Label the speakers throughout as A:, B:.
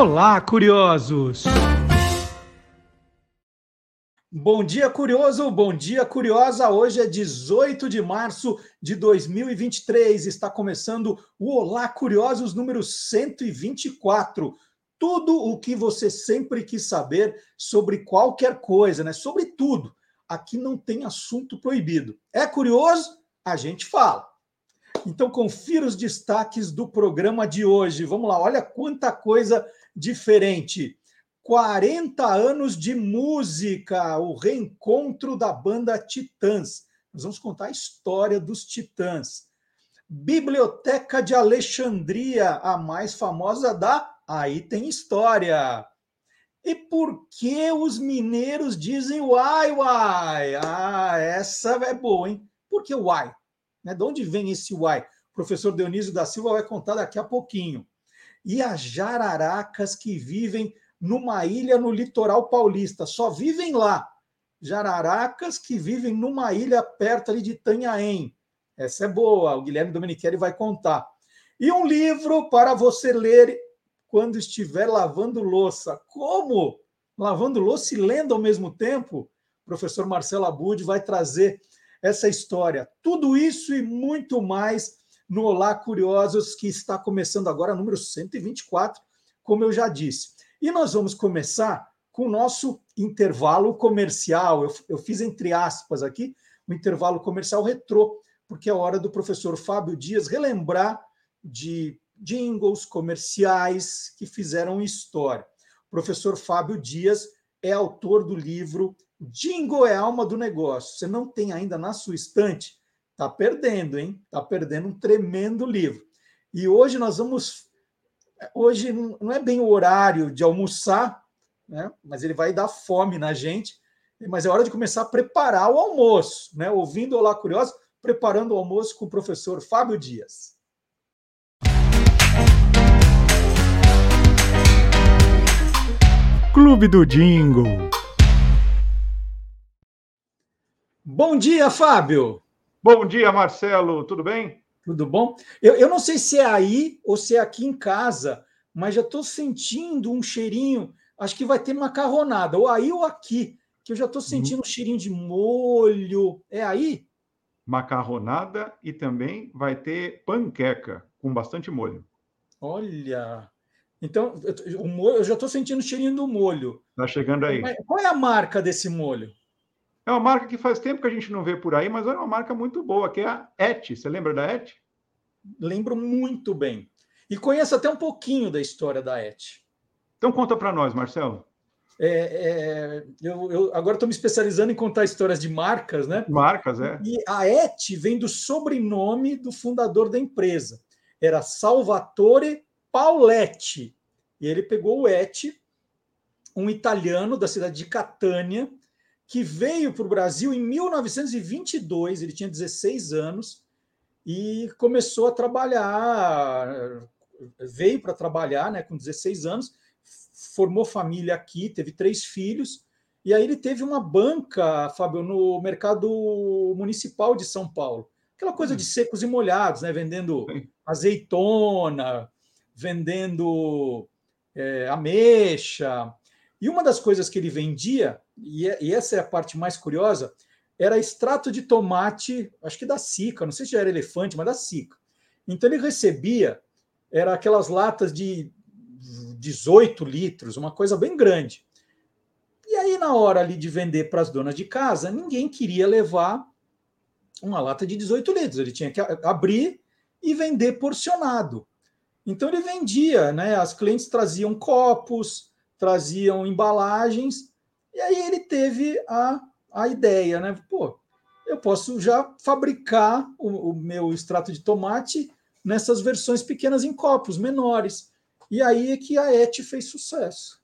A: Olá, curiosos! Bom dia, curioso! Bom dia, curiosa! Hoje é 18 de março de 2023. Está começando o Olá, Curiosos número 124. Tudo o que você sempre quis saber sobre qualquer coisa, né? Sobre tudo. Aqui não tem assunto proibido. É curioso? A gente fala. Então, confira os destaques do programa de hoje. Vamos lá, olha quanta coisa diferente. 40 anos de música, o reencontro da banda Titãs. Nós vamos contar a história dos Titãs. Biblioteca de Alexandria, a mais famosa da Aí tem história. E por que os mineiros dizem uai, uai? Ah, essa é boa, hein? Por que uai? Né? De onde vem esse uai? O professor Dionísio da Silva vai contar daqui a pouquinho. E as jararacas que vivem numa ilha no litoral paulista, só vivem lá. Jararacas que vivem numa ilha perto ali de Tanhaém. Essa é boa, o Guilherme Domenichelli vai contar. E um livro para você ler quando estiver lavando louça. Como? Lavando louça e lendo ao mesmo tempo? O professor Marcelo Abud vai trazer essa história. Tudo isso e muito mais no Olá Curiosos, que está começando agora, número 124, como eu já disse. E nós vamos começar com o nosso intervalo comercial. Eu, eu fiz entre aspas aqui o um intervalo comercial retrô, porque é hora do professor Fábio Dias relembrar de jingles comerciais que fizeram história. O professor Fábio Dias é autor do livro Jingle é alma do negócio. Você não tem ainda na sua estante? Tá perdendo, hein? Tá perdendo um tremendo livro. E hoje nós vamos. Hoje não é bem o horário de almoçar, né? Mas ele vai dar fome na gente. Mas é hora de começar a preparar o almoço, né? Ouvindo Olá Curioso, preparando o almoço com o professor Fábio Dias. Clube do Jingle. Bom dia, Fábio.
B: Bom dia, Marcelo. Tudo bem?
A: Tudo bom? Eu, eu não sei se é aí ou se é aqui em casa, mas já estou sentindo um cheirinho. Acho que vai ter macarronada, ou aí ou aqui, que eu já estou sentindo hum. um cheirinho de molho. É aí?
B: Macarronada e também vai ter panqueca com bastante molho.
A: Olha, então o molho, eu já estou sentindo o cheirinho do molho.
B: Está chegando aí.
A: Mas qual é a marca desse molho?
B: É uma marca que faz tempo que a gente não vê por aí, mas é uma marca muito boa, que é a Et. Você lembra da Et?
A: Lembro muito bem. E conheço até um pouquinho da história da Et.
B: Então conta para nós, Marcelo.
A: É, é, eu, eu, agora estou me especializando em contar histórias de marcas, né?
B: Marcas, é.
A: E a Et vem do sobrenome do fundador da empresa. Era Salvatore Pauletti. E ele pegou o Et, um italiano da cidade de Catânia, que veio para o Brasil em 1922, ele tinha 16 anos, e começou a trabalhar, veio para trabalhar né, com 16 anos, formou família aqui, teve três filhos, e aí ele teve uma banca, Fábio, no mercado municipal de São Paulo. Aquela coisa de hum. secos e molhados, né? Vendendo azeitona, vendendo é, ameixa. E uma das coisas que ele vendia e, é, e essa é a parte mais curiosa, era extrato de tomate, acho que da Sica, não sei se já era elefante, mas da Sica. Então ele recebia, era aquelas latas de 18 litros, uma coisa bem grande. E aí, na hora ali de vender para as donas de casa, ninguém queria levar uma lata de 18 litros. Ele tinha que abrir e vender porcionado. Então ele vendia, né? As clientes traziam copos, traziam embalagens e aí ele teve a, a ideia, né? Pô, eu posso já fabricar o, o meu extrato de tomate nessas versões pequenas em copos menores. E aí é que a Et fez sucesso.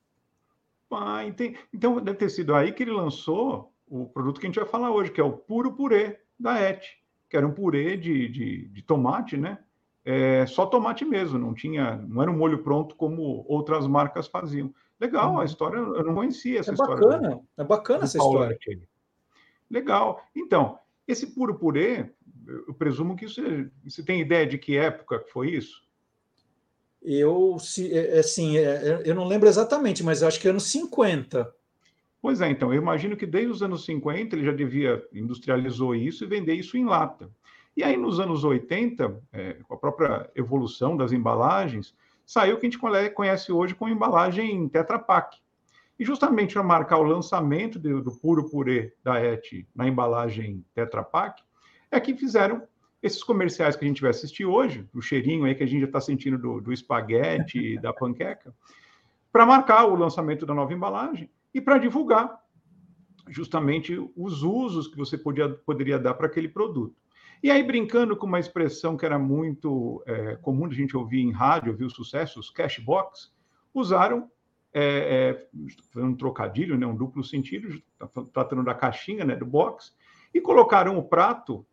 B: Ah, então deve ter sido aí que ele lançou o produto que a gente vai falar hoje, que é o puro purê da Et, que era um purê de, de, de tomate, né? É, só tomate mesmo, não tinha, não era um molho pronto como outras marcas faziam. Legal, uhum. a história eu não conhecia essa
A: é
B: história.
A: Bacana, é bacana essa história.
B: Legal. Então, esse puro purê, eu presumo que isso, você tem ideia de que época foi isso?
A: eu, se, é, é, assim, é, eu não lembro exatamente, mas acho que é anos 50.
B: Pois é, então, eu imagino que desde os anos 50 ele já devia, industrializou isso e vender isso em lata. E aí, nos anos 80, é, com a própria evolução das embalagens, saiu o que a gente conhece hoje com embalagem Tetra Pak. E justamente para marcar o lançamento do, do puro purê da ET na embalagem Tetra Pak, é que fizeram esses comerciais que a gente vai assistir hoje, o cheirinho aí que a gente já está sentindo do, do espaguete da panqueca, para marcar o lançamento da nova embalagem e para divulgar justamente os usos que você podia, poderia dar para aquele produto. E aí, brincando com uma expressão que era muito é, comum a gente ouvir em rádio, ouvir os sucessos, cashbox, usaram, é, é, um trocadilho, né, um duplo sentido, tratando da caixinha, né, do box, e colocaram o prato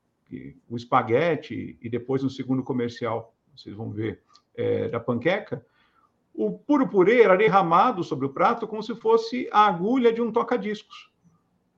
B: o espaguete e depois no segundo comercial, vocês vão ver, é, da panqueca, o puro purê era derramado sobre o prato como se fosse a agulha de um toca-discos.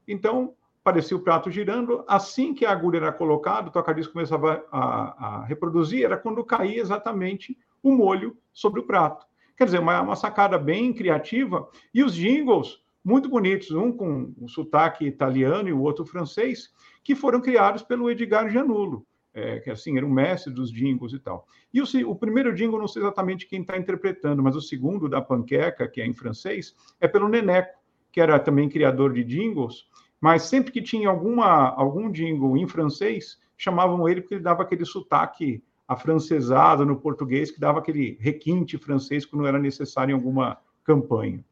B: Então, parecia o prato girando. Assim que a agulha era colocada, o toca-disco começava a, a, reproduzir, era quando caía exatamente o molho sobre o prato. Quer dizer, uma, uma sacada bem criativa. E os jingles, muito bonitos, um com um sotaque italiano e o outro francês, que foram criados pelo Edgar Gianulo, é, que assim era um mestre dos jingles e tal. E o, o primeiro jingle, não sei exatamente quem está interpretando, mas o segundo, da Panqueca, que é em francês, é pelo Neneco, que era também criador de jingles, mas sempre que tinha alguma, algum jingle em francês, chamavam ele porque ele dava aquele sotaque afrancesado no português, que dava aquele requinte francês quando era necessário em alguma campanha.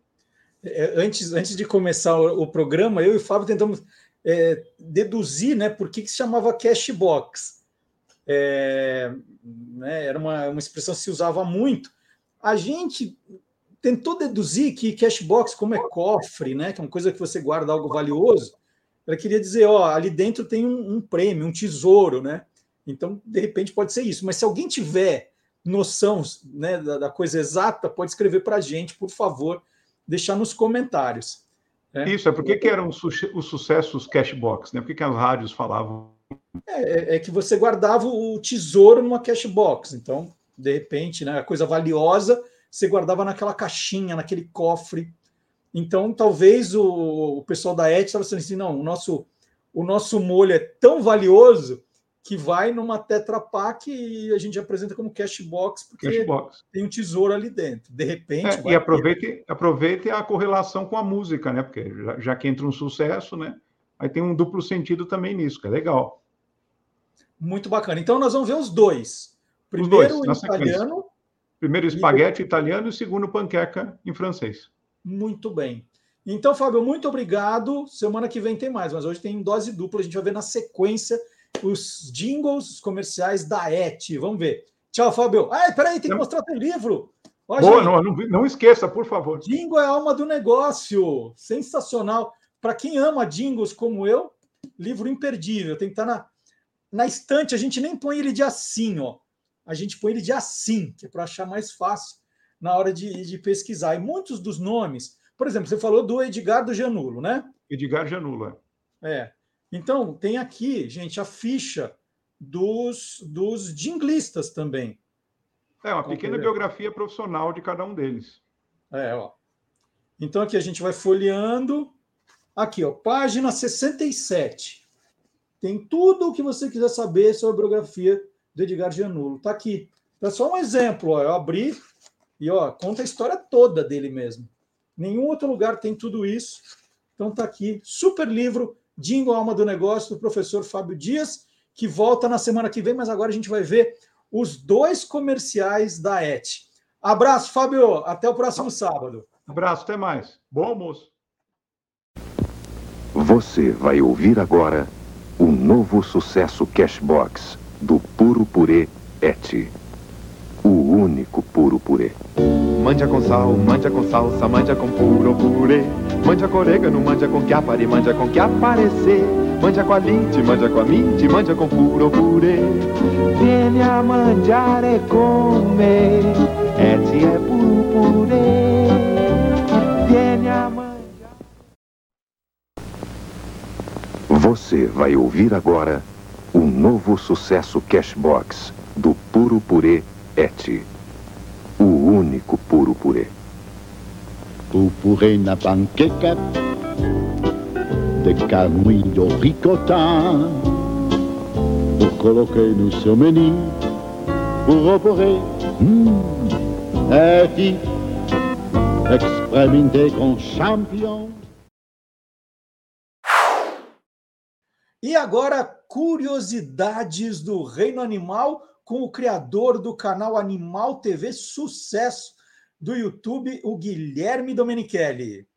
A: É, antes, antes de começar o, o programa, eu e o Fábio tentamos é, deduzir né, por que, que se chamava cashbox. É, né, era uma, uma expressão que se usava muito. A gente tentou deduzir que cashbox, como é cofre, né, que é uma coisa que você guarda algo valioso, ela queria dizer, ó, ali dentro tem um, um prêmio, um tesouro, né? Então, de repente, pode ser isso. Mas se alguém tiver noção né, da, da coisa exata, pode escrever para a gente, por favor, deixar nos comentários.
B: É. Isso, é porque que eram os, sucessos cashbox, né? Por que, que as rádios falavam?
A: É, é, é, que você guardava o tesouro numa cashbox. Então, de repente, né, a coisa valiosa você guardava naquela caixinha, naquele cofre. Então, talvez o, o pessoal da ET estava assim: não, o nosso, o nosso molho é tão valioso que vai numa Tetra Pak e a gente apresenta como cashbox, porque cashbox. tem um tesouro ali dentro. De repente.
B: É, e aproveite, aproveite a correlação com a música, né? Porque já, já, que entra um sucesso, né? Aí tem um duplo sentido também nisso, que é legal.
A: Muito bacana. Então nós vamos ver os dois. Primeiro os dois, italiano.
B: Primeiro espaguete e... italiano e segundo panqueca em francês.
A: Muito bem. Então, Fábio, muito obrigado. Semana que vem tem mais, mas hoje tem dose dupla. A gente vai ver na sequência os jingles comerciais da ET. Vamos ver. Tchau, Fábio. Ah, peraí, tem que mostrar teu livro.
B: Ó, Boa, não, não, não, esqueça, por favor.
A: Jingle é a alma do negócio. Sensacional. Para quem ama jingles como eu, livro imperdível. Tem que estar tá na, na estante. A gente nem põe ele de assim, ó. A gente põe ele de assim, que é para achar mais fácil na hora de, de pesquisar. E muitos dos nomes, por exemplo, você falou do Edgar do Janulo, né?
B: Edgar Janulo,
A: é. É. Então, tem aqui, gente, a ficha dos, dos jinglistas também.
B: É, uma pequena biografia profissional de cada um deles.
A: É, ó. Então, aqui a gente vai folheando. Aqui, ó, página 67. Tem tudo o que você quiser saber sobre a biografia do Edgar Gianulo. Tá aqui. É só um exemplo, ó. Eu abri e, ó, conta a história toda dele mesmo. Nenhum outro lugar tem tudo isso. Então, tá aqui. Super livro Dingo Alma do Negócio, do professor Fábio Dias, que volta na semana que vem, mas agora a gente vai ver os dois comerciais da ET. Abraço, Fábio. Até o próximo sábado.
B: Abraço, até mais. Bom almoço.
C: Você vai ouvir agora o novo sucesso Cashbox do Puro Purê Et. O único puro purê.
D: Mandia com sal, mandia com salsa, mandia com puro purê. Mandia com orégano, mandia com chiappari, mandia com que aparecer. Mandia com a linte, mandia com a mint, mandia com puro purê. Viene a mangiare con me, eti é puro purê. Viene a mangiare...
C: Você vai ouvir agora o novo sucesso Cashbox do Puro Purê Et. O único puro purê.
E: O purê na panqueca de carnudo ricota. O coloquei no seu menu. Puro purê, hum, é que experimentei com champignon.
A: E agora, curiosidades do reino animal com o criador do canal Animal TV Sucesso do YouTube, o Guilherme Domenichelli.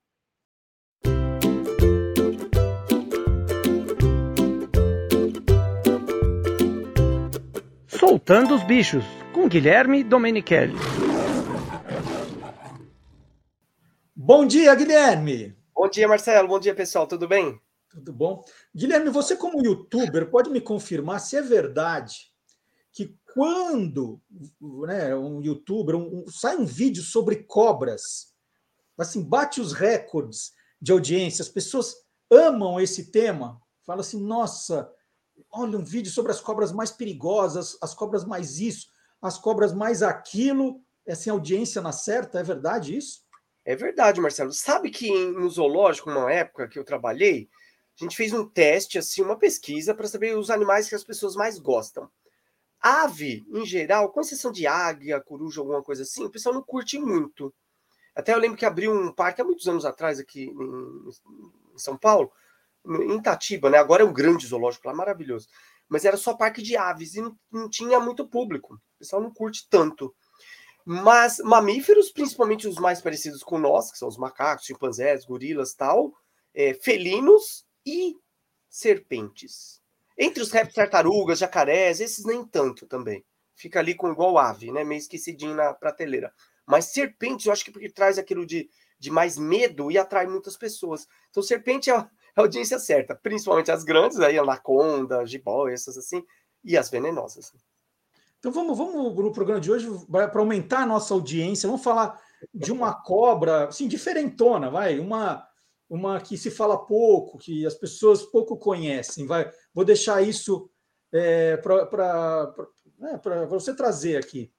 F: Soltando os bichos, com Guilherme Domenichelli.
A: Bom dia, Guilherme!
G: Bom dia, Marcelo. Bom dia, pessoal. Tudo bem?
A: Tudo bom? Guilherme, você como youtuber pode me confirmar se é verdade quando né, um youtuber um, um, sai um vídeo sobre cobras, assim, bate os recordes de audiência, as pessoas amam esse tema, fala assim, nossa, olha um vídeo sobre as cobras mais perigosas, as cobras mais isso, as cobras mais aquilo, é assim, audiência na certa, é verdade isso?
G: É verdade, Marcelo. Sabe que no zoológico, uma época que eu trabalhei, a gente fez um teste, assim, uma pesquisa para saber os animais que as pessoas mais gostam. Ave, em geral, com exceção de águia, coruja, alguma coisa assim, o pessoal não curte muito. Até eu lembro que abriu um parque há muitos anos atrás aqui em, São Paulo, em Itatiba, né? Agora é um grande zoológico lá, maravilhoso. Mas era só parque de aves e não, não tinha muito público. O pessoal não curte tanto. Mas mamíferos, principalmente os mais parecidos com nós, que são os macacos, chimpanzés, gorilas tal, é, felinos e serpentes. Entre os répteis, tartarugas, jacarés, esses nem tanto também. Fica ali com igual ave, né? Meio esquecidinho na prateleira. Mas serpentes, eu acho que porque traz aquilo de, de mais medo e atrai muitas pessoas. Então, serpente é a, é audiência certa, principalmente as grandes, aí, anaconda, jiboia, essas assim, e as venenosas.
A: Então vamos, vamos no programa de hoje, para aumentar a nossa audiência, vamos falar de uma cobra, assim, diferentona, vai, uma uma que se fala pouco, que as pessoas pouco conhecem. Vai, vou deixar isso é, para né, você trazer aqui.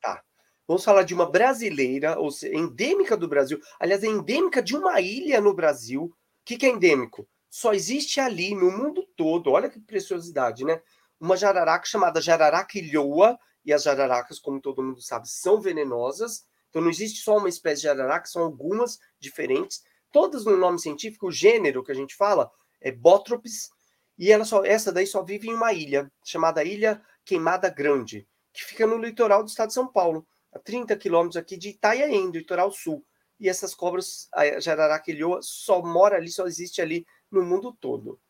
G: Tá. Vamos falar de uma brasileira, ou seja, endêmica do Brasil. Aliás, é endêmica de uma ilha no Brasil. O que, que é endêmico? Só existe ali no mundo todo. Olha que preciosidade, né? Uma jararaca chamada jararaca ilhoa. E as jararacas, como todo mundo sabe, são venenosas. Então não existe só uma espécie de jararaca, são algumas diferentes todas no nome científico, o gênero que a gente fala é Bótropes, e ela só, essa daí só vive em uma ilha, chamada Ilha Queimada Grande, que fica no litoral do estado de São Paulo, a 30 quilômetros aqui de Itaiaém, do litoral sul. E essas cobras, a jararaquilhoa, só mora ali, só existe ali no mundo todo.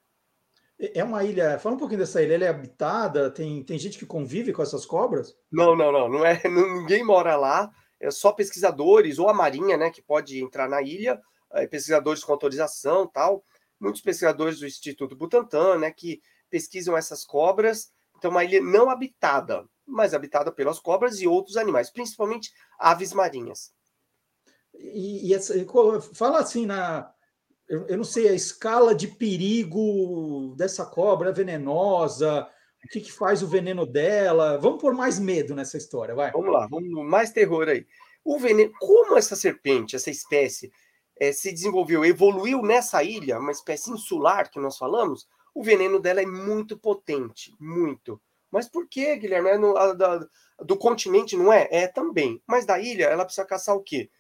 A: É uma ilha. Fala um pouquinho dessa ilha. Ela é habitada? Tem, tem gente que convive com essas cobras?
G: Não, não, não. não é, ninguém mora lá. É só pesquisadores ou a marinha, né, que pode entrar na ilha é, pesquisadores com autorização tal, muitos pesquisadores do Instituto Butantan, né, que pesquisam essas cobras. Então, uma ilha não habitada, mas habitada pelas cobras e outros animais, principalmente aves marinhas.
A: E, e essa, fala assim na, eu, eu, não sei a escala de perigo dessa cobra é venenosa, o que, que faz o veneno dela? Vamos pôr mais medo nessa história, vai.
G: Vamos lá, vamos mais terror aí. O veneno, como essa serpente, essa espécie, é, se desenvolveu, evoluiu nessa ilha, uma espécie insular que nós falamos, o veneno dela é muito potente, muito. Mas por que, Guilherme? É no, a, da, do continente não é? É também. Mas da ilha, ela precisa caçar o quê?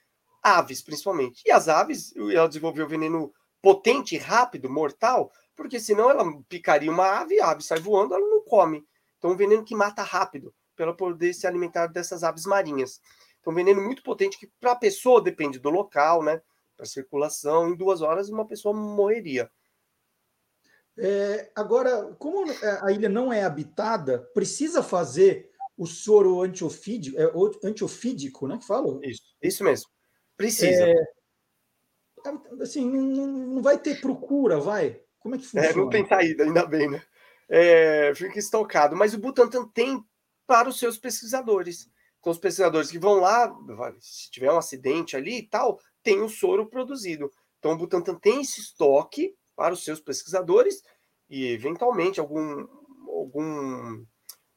G: Aves, principalmente. E as aves, ela desenvolveu veneno potente, rápido, mortal, porque senão ela picaria uma ave, a ave sai voando, ela não come. Então, um veneno que mata rápido, para ela poder se alimentar dessas aves marinhas. Então, um veneno muito potente que, para a pessoa, depende do local, né? Para circulação, em duas horas uma pessoa morreria.
A: É, agora, como a ilha não é habitada, precisa fazer o soro antiofídico, é, antiofídico, né? Que fala?
G: Isso, isso mesmo. Precisa. É,
A: assim, não, não, vai ter procura, vai? Como é que funciona?
G: É, não tem saída, ainda bem, né? É, fica estocado. Mas o Butantan tem para os seus pesquisadores. Então, os pesquisadores que vão lá, se tiver um acidente ali e tal, tem o soro produzido. Então, o Butantan tem esse estoque para os seus pesquisadores e, eventualmente, algum, algum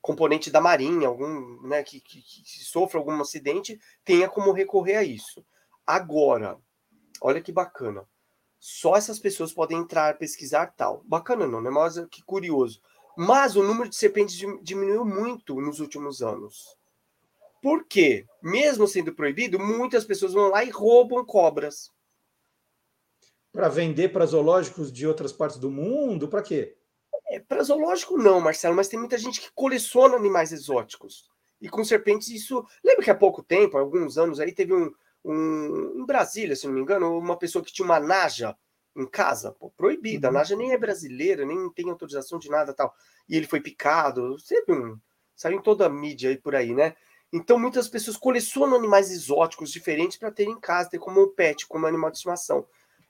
G: componente da marinha, algum né, que, que, que sofra algum acidente, tenha como recorrer a isso. Agora, olha que bacana. Só essas pessoas podem entrar, pesquisar tal. Bacana não, né? Mas que curioso. Mas o número de serpentes diminuiu muito nos últimos anos. Por quê? Mesmo sendo proibido, muitas pessoas vão lá e roubam cobras.
A: Para vender para zoológicos de outras partes do mundo? Para quê?
G: É, para zoológico não, Marcelo, mas tem muita gente que coleciona animais exóticos. E com serpentes isso... Lembra que há pouco tempo, há alguns anos aí, teve um, um... Em Brasília, se não me engano, uma pessoa que tinha uma naja em casa, pô, proibida. A uhum. naja nem é brasileira, nem tem autorização de nada tal. E ele foi picado, sempre um... Saiu em toda a mídia aí por aí, né? Então muitas pessoas colecionam animais exóticos diferentes para ter em casa, ter como pet, como animal de estimação.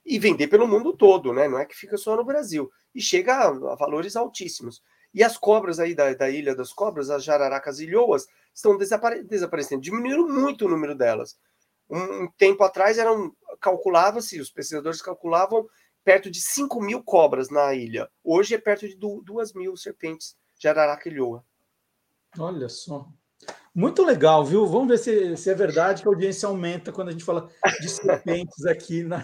G: E vender pelo mundo todo, né? Não é que fica só no Brasil e chega a, a valores altíssimos. E as cobras aí da, da Ilha das Cobras, as jararacas ilhoas, estão desapare desaparecendo. Diminuíram muito o número delas. Um, um tempo atrás eram calculava-se, os pesquisadores calculavam perto de 5 mil cobras na ilha. Hoje é perto de 2 mil serpentes jararaca ilhoa.
A: Olha só. Muito legal, viu? Vamos ver se, se, é verdade que a audiência aumenta quando a gente fala de serpentes aqui na,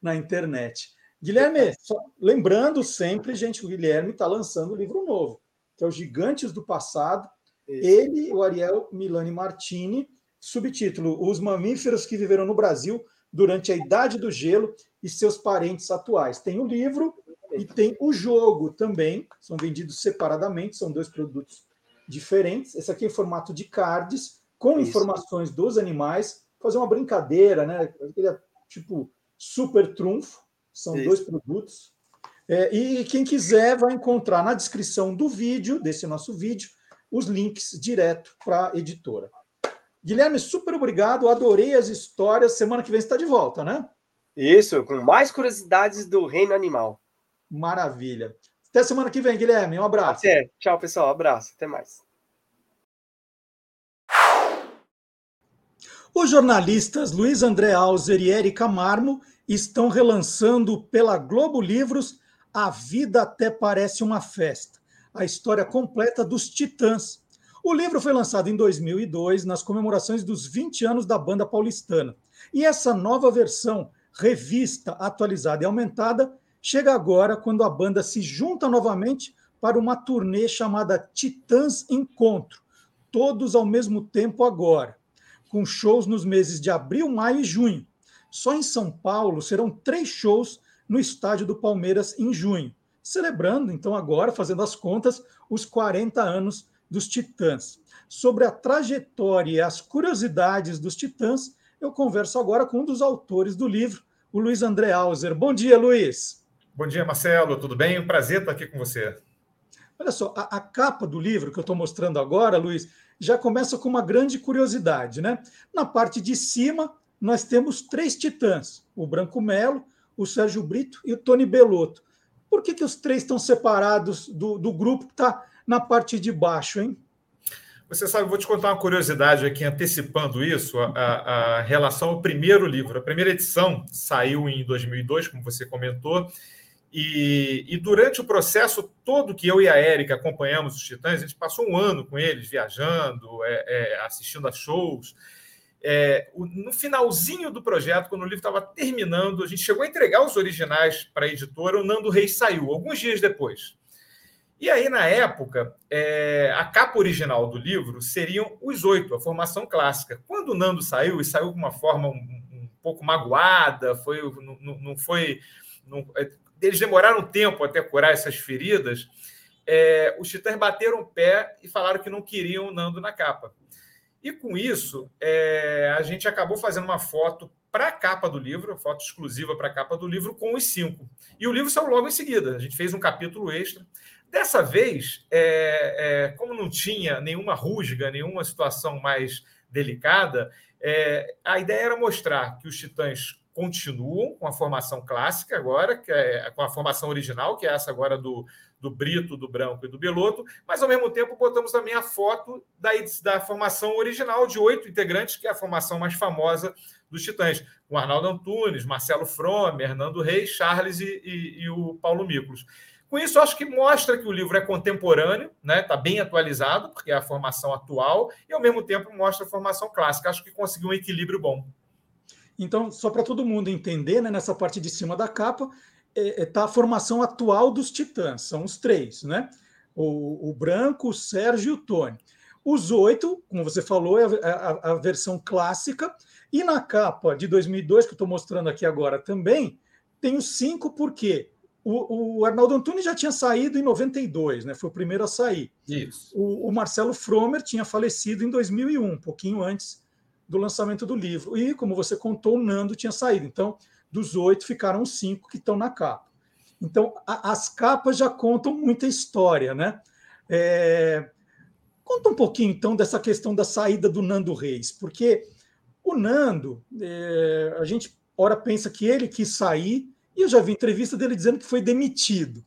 A: na internet. Guilherme, só, lembrando sempre, gente, o Guilherme está lançando um livro novo, que é o Gigantes do Passado. Ele, o Ariel Milani Martini, subtítulo Os Mamíferos que Viveram no Brasil durante a Idade do Gelo e seus parentes atuais. Tem o livro e tem o jogo também, são vendidos separadamente, são dois produtos diferentes. Esse aqui é em formato de cards, com Isso. informações dos animais, fazer uma brincadeira, né? Tipo super trunfo. São Isso. dois produtos. É, e quem quiser vai encontrar na descrição do vídeo, desse nosso vídeo, os links direto para a editora. Guilherme, super obrigado, adorei as histórias. Semana que vem você está de volta, né?
G: Isso, com mais curiosidades do reino animal.
A: Maravilha. Até semana que vem, Guilherme. Um abraço.
G: Até. Tchau, pessoal. Abraço. Até mais.
A: Os jornalistas Luiz André Alzer e Erika Marmo estão relançando pela Globo Livros A Vida Até Parece uma Festa, a história completa dos Titãs. O livro foi lançado em 2002, nas comemorações dos 20 anos da banda paulistana. E essa nova versão, revista, atualizada e aumentada, chega agora quando a banda se junta novamente para uma turnê chamada Titãs Encontro, todos ao mesmo tempo agora, com shows nos meses de abril, maio e junho. Só em São Paulo serão três shows no estádio do Palmeiras em junho, celebrando, então, agora, fazendo as contas, os 40 anos dos Titãs. Sobre a trajetória e as curiosidades dos Titãs, eu converso agora com um dos autores do livro, o Luiz André Alzer. Bom dia, Luiz.
H: Bom dia, Marcelo. Tudo bem? Um prazer estar aqui com você.
A: Olha só, a, a capa do livro que eu estou mostrando agora, Luiz, já começa com uma grande curiosidade, né? Na parte de cima nós temos três titãs: o Branco Melo, o Sérgio Brito e o Tony Belotto. Por que, que os três estão separados do, do grupo que está na parte de baixo, hein?
H: Você sabe, vou te contar uma curiosidade aqui, antecipando isso, a, a, relação ao primeiro livro. A primeira edição saiu em 2002, como você comentou, e, e, durante o processo todo que eu e a Érica acompanhamos os Titãs, a gente passou um ano com eles, viajando, é, é, assistindo a shows, é, no finalzinho do projeto, quando o livro estava terminando, a gente chegou a entregar os originais para a editora, o Nando Reis saiu, alguns dias depois. E aí, na época, é, a capa original do livro seriam os oito, a formação clássica. Quando o Nando saiu, e saiu com uma forma um, um pouco magoada, foi, não, não foi. Não, é, eles demoraram tempo até curar essas feridas. É, os titãs bateram o pé e falaram que não queriam o Nando na capa. E com isso, é, a gente acabou fazendo uma foto para a capa do livro, foto exclusiva para a capa do livro, com os cinco. E o livro saiu logo em seguida. A gente fez um capítulo extra. Dessa vez, é, é, como não tinha nenhuma rusga, nenhuma situação mais delicada, é, a ideia era mostrar que os titãs continuam com a formação clássica agora, que é com a formação original, que é essa agora do, do Brito, do Branco e do Beloto, mas ao mesmo tempo botamos também a foto da, da formação original de oito integrantes, que é a formação mais famosa dos Titãs, com Arnaldo Antunes, Marcelo Frome, Hernando Reis, Charles e, e, e o Paulo Miklos. Com isso, acho que mostra que o livro é contemporâneo, né? Está bem atualizado, porque é a formação atual, e ao mesmo tempo mostra a formação clássica. Acho que conseguiu um equilíbrio bom.
A: Então, só para todo mundo entender, né, nessa parte de cima da capa, está é, é, tá a formação atual dos Titãs, são os três, né? O, o Branco, o Sérgio e o Tony. Os oito, como você falou, é a, a, a versão clássica, e na capa de 2002, que eu estou mostrando aqui agora também, tem os cinco, porque o, o, Arnaldo Antunes já tinha saído em 92, né? foi o primeiro a sair.
H: Isso.
A: O, o Marcelo Fromer tinha falecido em 2001, um pouquinho antes do lançamento do livro. E, como você contou, o Nando tinha saído. Então, dos oito, ficaram cinco que estão na capa. Então, a, as capas já contam muita história, né? É... Conta um pouquinho, então, dessa questão da saída do Nando Reis, porque o Nando, é... a gente ora pensa que ele quis sair, e eu já vi entrevista dele dizendo que foi demitido.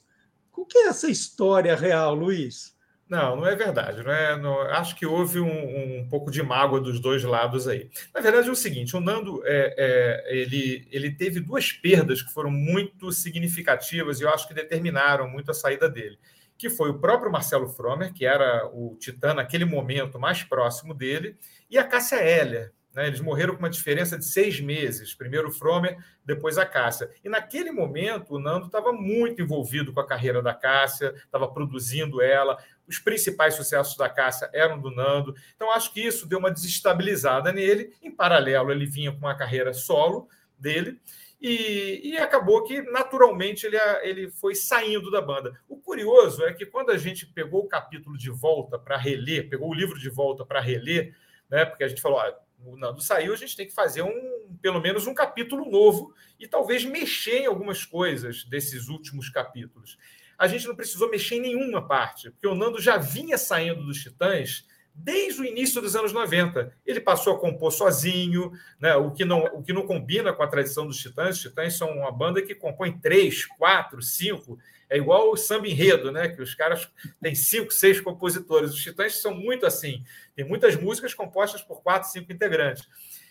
A: O que é essa história real, Luiz?
H: Não, não é verdade. Não é, não, acho que houve um, um, pouco de mágoa dos dois lados aí. Na verdade, é o seguinte: o Nando é, é, ele, ele teve duas perdas que foram muito significativas e eu acho que determinaram muito a saída dele. Que foi o próprio Marcelo Fromer, que era o titã naquele momento mais próximo dele, e a Cássia Heller, né? Eles morreram com uma diferença de seis meses. Primeiro o Fromer, depois a Cássia. E naquele momento, o Nando estava muito envolvido com a carreira da Cássia, estava produzindo ela. Os principais sucessos da Cássia eram do Nando. Então, acho que isso deu uma desestabilizada nele. Em paralelo, ele vinha com uma carreira solo dele. E, e, acabou que naturalmente ele, ele foi saindo da banda. O curioso é que quando a gente pegou o capítulo de volta para reler, pegou o livro de volta para reler, né, porque a gente falou, o Nando saiu, a gente tem que fazer um, pelo menos um capítulo novo e talvez mexer em algumas coisas desses últimos capítulos. A gente não precisou mexer em nenhuma parte, porque o Nando já vinha saindo dos Titãs desde o início dos anos 90. Ele passou a compor sozinho, né? o, que não, o que não combina com a tradição dos Titãs. Os Titãs são uma banda que compõe três, quatro, cinco. É igual o samba enredo, né? que os caras têm cinco, seis compositores. Os Titãs são muito assim. Tem muitas músicas compostas por quatro, cinco integrantes.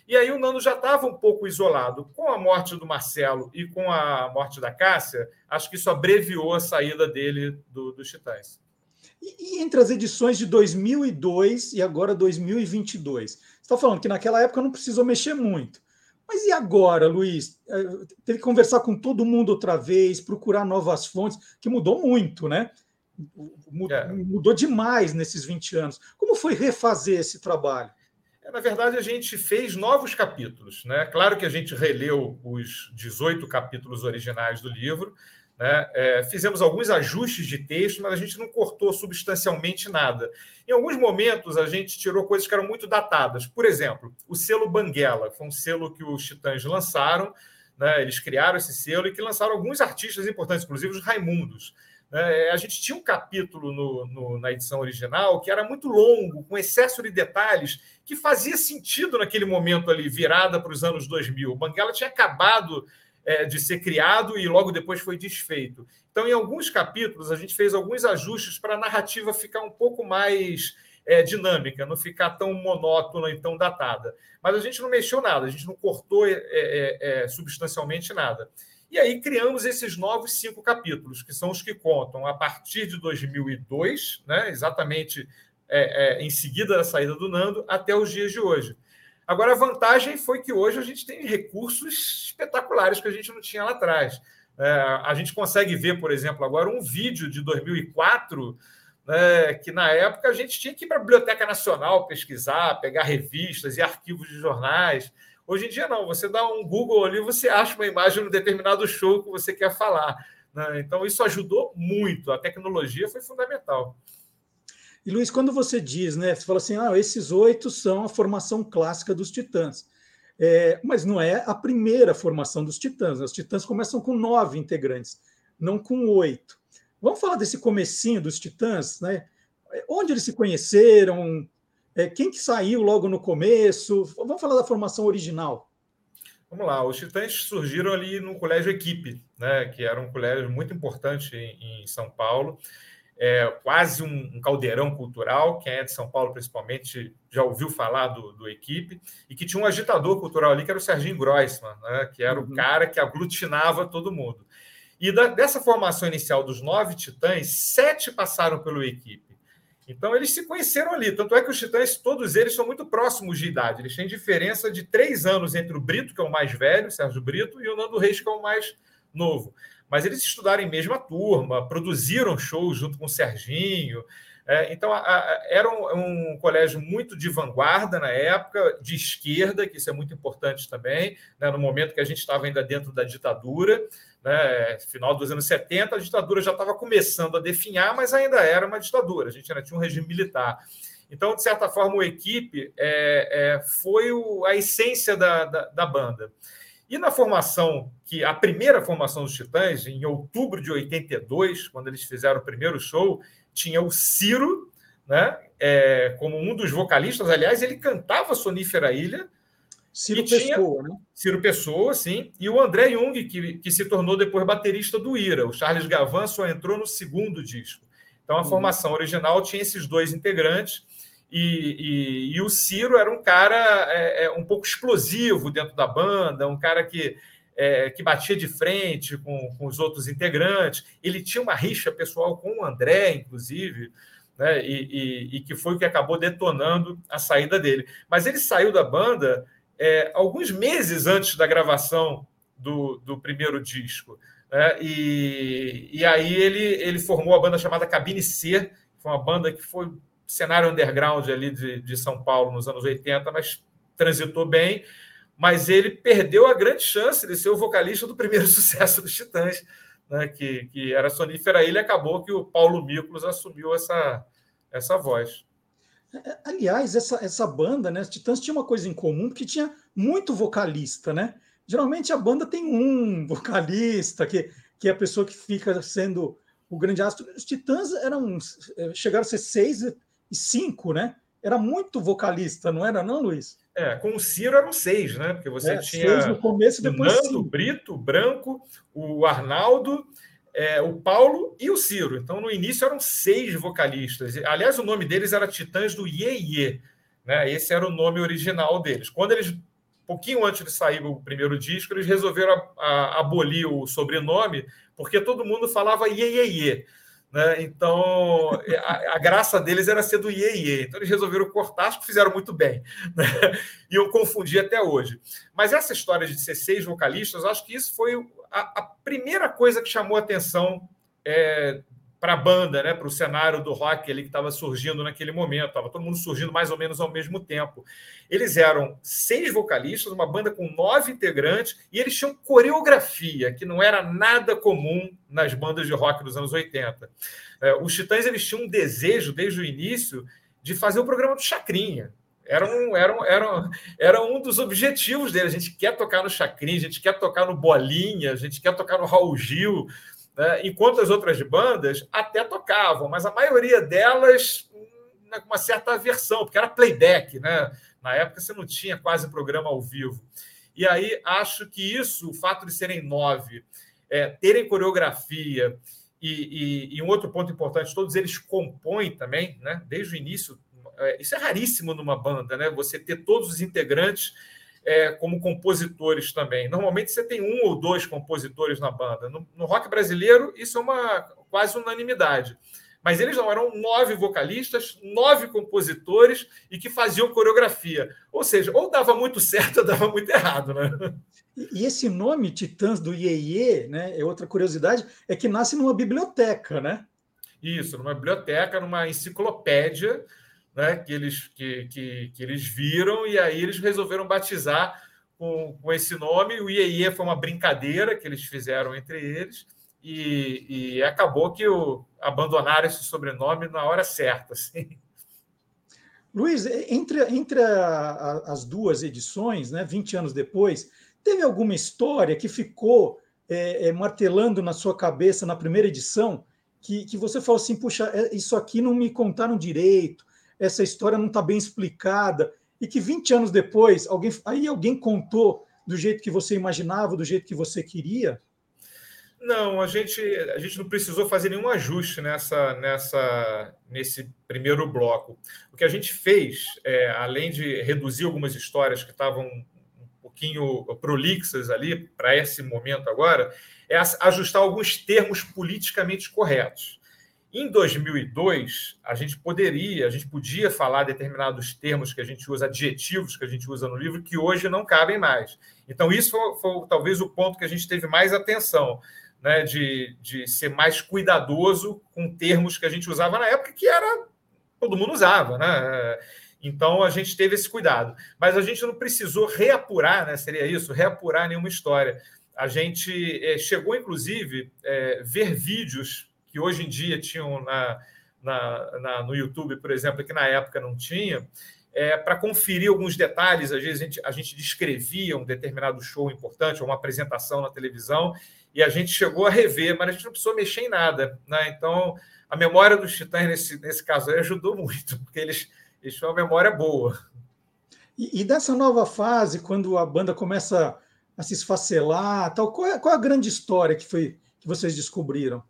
H: E aí o Nando já estava um pouco isolado. Com a morte do Marcelo e com a morte da Cássia, acho que isso abreviou a saída dele do, dos Titãs.
A: E, e, entre as edições de 2002 e agora 2022? Você está falando que naquela época não precisou mexer muito. Mas e agora, Luiz? É, teve que conversar com todo mundo outra vez, procurar novas fontes, que mudou muito, né? Mudou, é. mudou demais nesses 20 anos. Como foi refazer esse trabalho?
H: É, na verdade, a gente fez novos capítulos. Né? Claro que a gente releu os 18 capítulos originais do livro, né? É, fizemos alguns ajustes de texto, mas a gente não cortou substancialmente nada. Em alguns momentos, a gente tirou coisas que eram muito datadas. Por exemplo, o selo Banguela, foi um selo que os Titãs lançaram, né? eles criaram esse selo e que lançaram alguns artistas importantes, inclusive os Raimundos. Né? A gente tinha um capítulo no, no, na edição original que era muito longo, com excesso de detalhes, que fazia sentido naquele momento ali, virada para os anos 2000. O Banguela tinha acabado é, de ser criado e logo depois foi desfeito. Então, em alguns capítulos, a gente fez alguns ajustes para a narrativa ficar um pouco mais é, dinâmica, não ficar tão monótona e tão datada. Mas a gente não mexeu nada, a gente não cortou é, é, é substancialmente nada. E aí criamos esses novos cinco capítulos, que são os que contam a partir de 2002, né, exatamente é, é, em seguida da saída do Nando, até os dias de hoje. Agora, a vantagem foi que hoje a gente tem recursos espetaculares que a gente não tinha lá atrás. É, a gente consegue ver, por exemplo, agora um vídeo de 2004, né, que na época a gente tinha que ir para a Biblioteca Nacional pesquisar, pegar revistas e arquivos de jornais. Hoje em dia, não. Você dá um Google ali, você acha uma imagem de um determinado show que você quer falar. Né? Então, isso ajudou muito. A tecnologia foi fundamental.
A: E Luiz, quando você diz, né? Você fala assim, ah, esses oito são a formação clássica dos Titãs. É, mas não é a primeira formação dos Titãs. Os Titãs começam com nove integrantes, não com oito. Vamos falar desse comecinho dos Titãs, né? Onde eles se conheceram? É, quem que saiu logo no começo? Vamos falar da formação original.
H: Vamos lá, os Titãs surgiram ali no Colégio Equipe, né? Que era um colégio muito importante em, em São Paulo é, quase um, um, caldeirão cultural. Quem é de São Paulo, principalmente, já ouviu falar do, do, equipe, e que tinha um agitador cultural ali, que era o Serginho Grossman, né, que era uhum. o cara que aglutinava todo mundo. E da, dessa formação inicial dos nove titãs, sete passaram pela equipe. Então eles se conheceram ali. Tanto é que os titãs, todos eles, são muito próximos de idade. Eles têm diferença de três anos entre o Brito, que é o mais velho, Sérgio Brito, e o Nando Reis, que é o mais novo. Mas eles estudaram em mesma turma, produziram shows junto com o Serginho. É, então, a, a, era um, um, colégio muito de vanguarda na época, de esquerda, que isso é muito importante também, né, no momento que a gente estava ainda dentro da ditadura, né, final dos anos 70, a ditadura já estava começando a definhar, mas ainda era uma ditadura, a gente ainda tinha um regime militar. Então, de certa forma, o equipe é, é, foi o, a essência da, da, da banda. E na formação, que a primeira formação dos Titãs, em outubro de 82, quando eles fizeram o primeiro show, tinha o Ciro, né, é, como um dos vocalistas. Aliás, ele cantava Sonífera Ilha.
A: Ciro Pessoa, né?
H: Ciro Pessoa, sim. E o André Jung, que, que se tornou depois baterista do Ira. O Charles Gavan só entrou no segundo disco. Então, a uhum. formação original tinha esses dois integrantes. E, e, e, o Ciro era um cara é, é, um pouco explosivo dentro da banda, um cara que, é, que batia de frente com, com os outros integrantes. Ele tinha uma rixa pessoal com o André, inclusive, né, e, e, que foi o que acabou detonando a saída dele. Mas ele saiu da banda é, alguns meses antes da gravação do, do primeiro disco. Né, e, e aí ele, ele formou a banda chamada Cabine C, que foi uma banda que foi cenário underground ali de, de São Paulo nos anos 80, mas transitou bem. Mas ele perdeu a grande chance de ser o vocalista do primeiro sucesso dos Titãs, né, que, que era Sonífera Ilha, acabou que o Paulo Miklos assumiu essa, essa voz.
A: É, aliás, essa, essa banda, né, os Titãs tinha uma coisa em comum, porque tinha muito vocalista, né? Geralmente a banda tem um vocalista, que, que é a pessoa que fica sendo o grande astro. Os Titãs eram é, chegaram a ser seis e cinco, né? Era muito vocalista, não era, não, Luiz?
H: É, com o Ciro eram seis, né? Porque você é, tinha
A: seis no começo, depois
H: o Nando, o Brito, o Branco, o Arnaldo, é, o Paulo e o Ciro. Então, no início eram seis vocalistas. Aliás, o nome deles era Titãs do Iê Iê. Né? Esse era o nome original deles. Quando eles, pouquinho antes de sair o primeiro disco, eles resolveram a, a, abolir o sobrenome, porque todo mundo falava Iê Iê Iê. Né? Então, a, a, graça deles era ser do iê, iê. Então, eles resolveram cortar, acho que fizeram muito bem. Né? Iam confundir até hoje. Mas essa história de ser seis vocalistas, acho que isso foi a, a primeira coisa que chamou atenção é, para a banda, né, para o cenário do rock ali que estava surgindo naquele momento, estava todo mundo surgindo mais ou menos ao mesmo tempo. Eles eram seis vocalistas, uma banda com nove integrantes, e eles tinham coreografia, que não era nada comum nas bandas de rock dos anos 80. É, os Titãs eles tinham um desejo, desde o início, de fazer o programa do Chacrinha. Era um, era, um, era, um, era um dos objetivos dele. A gente quer tocar no Chacrinha, a gente quer tocar no Bolinha, a gente quer tocar no Raul Gil, né? enquanto as outras bandas até tocavam, mas a maioria delas né, com uma certa aversão, porque era playback, né? Na época você não tinha quase programa ao vivo. E aí acho que isso, o fato de serem nove, é, terem coreografia e, e, e, um outro ponto importante, todos eles compõem também, né? Desde o início, isso é raríssimo numa banda, né? Você ter todos os integrantes é, como compositores também. Normalmente você tem um ou dois compositores na banda. No, no, rock brasileiro, isso é uma quase unanimidade. Mas eles não eram nove vocalistas, nove compositores e que faziam coreografia. Ou seja, ou dava muito certo ou dava muito errado, né?
A: E esse nome Titãs do Iê, né? É outra curiosidade, é que nasce numa biblioteca, né?
H: Isso, numa biblioteca, numa enciclopédia né, que, eles, que, que, que, eles viram, e aí eles resolveram batizar com, com esse nome. O IEIE foi uma brincadeira que eles fizeram entre eles, e, e acabou que o, abandonaram esse sobrenome na hora certa. Assim.
A: Luiz, entre, entre a, a, as duas edições, né, 20 anos depois, teve alguma história que ficou é, é, martelando na sua cabeça na primeira edição? Que, que você falou assim, puxa, é, isso aqui não me contaram direito, essa história não está bem explicada, e que 20 anos depois, alguém, aí alguém contou do jeito que você imaginava, do jeito que você queria?
H: Não, a gente, a gente não precisou fazer nenhum ajuste nessa, nessa, nesse primeiro bloco. O que a gente fez, é, além de reduzir algumas histórias que estavam um pouquinho prolixas ali para esse momento agora, é ajustar alguns termos politicamente corretos. Em 2002, a gente poderia, a gente podia falar determinados termos que a gente usa, adjetivos que a gente usa no livro, que hoje não cabem mais. Então, isso foi, foi talvez o ponto que a gente teve mais atenção, né, de, de ser mais cuidadoso com termos que a gente usava na época, que era todo mundo usava, né? Então a gente teve esse cuidado. Mas a gente não precisou reapurar, né? Seria isso, reapurar nenhuma história. A gente é, chegou, inclusive, é, ver vídeos que hoje em dia tinham na, na, na, no YouTube, por exemplo, que na época não tinha, é, para conferir alguns detalhes. Às vezes a gente, a gente descrevia um determinado show importante, ou uma apresentação na televisão, e a gente chegou a rever, mas a gente não precisou mexer em nada. Né? Então, a memória dos Titãs, nesse, nesse caso aí, ajudou muito, porque eles, eles tinham uma memória boa.
A: E, e, dessa nova fase, quando a banda começa a se esfacelar, tal, qual é, qual é a grande história que foi que vocês descobriram?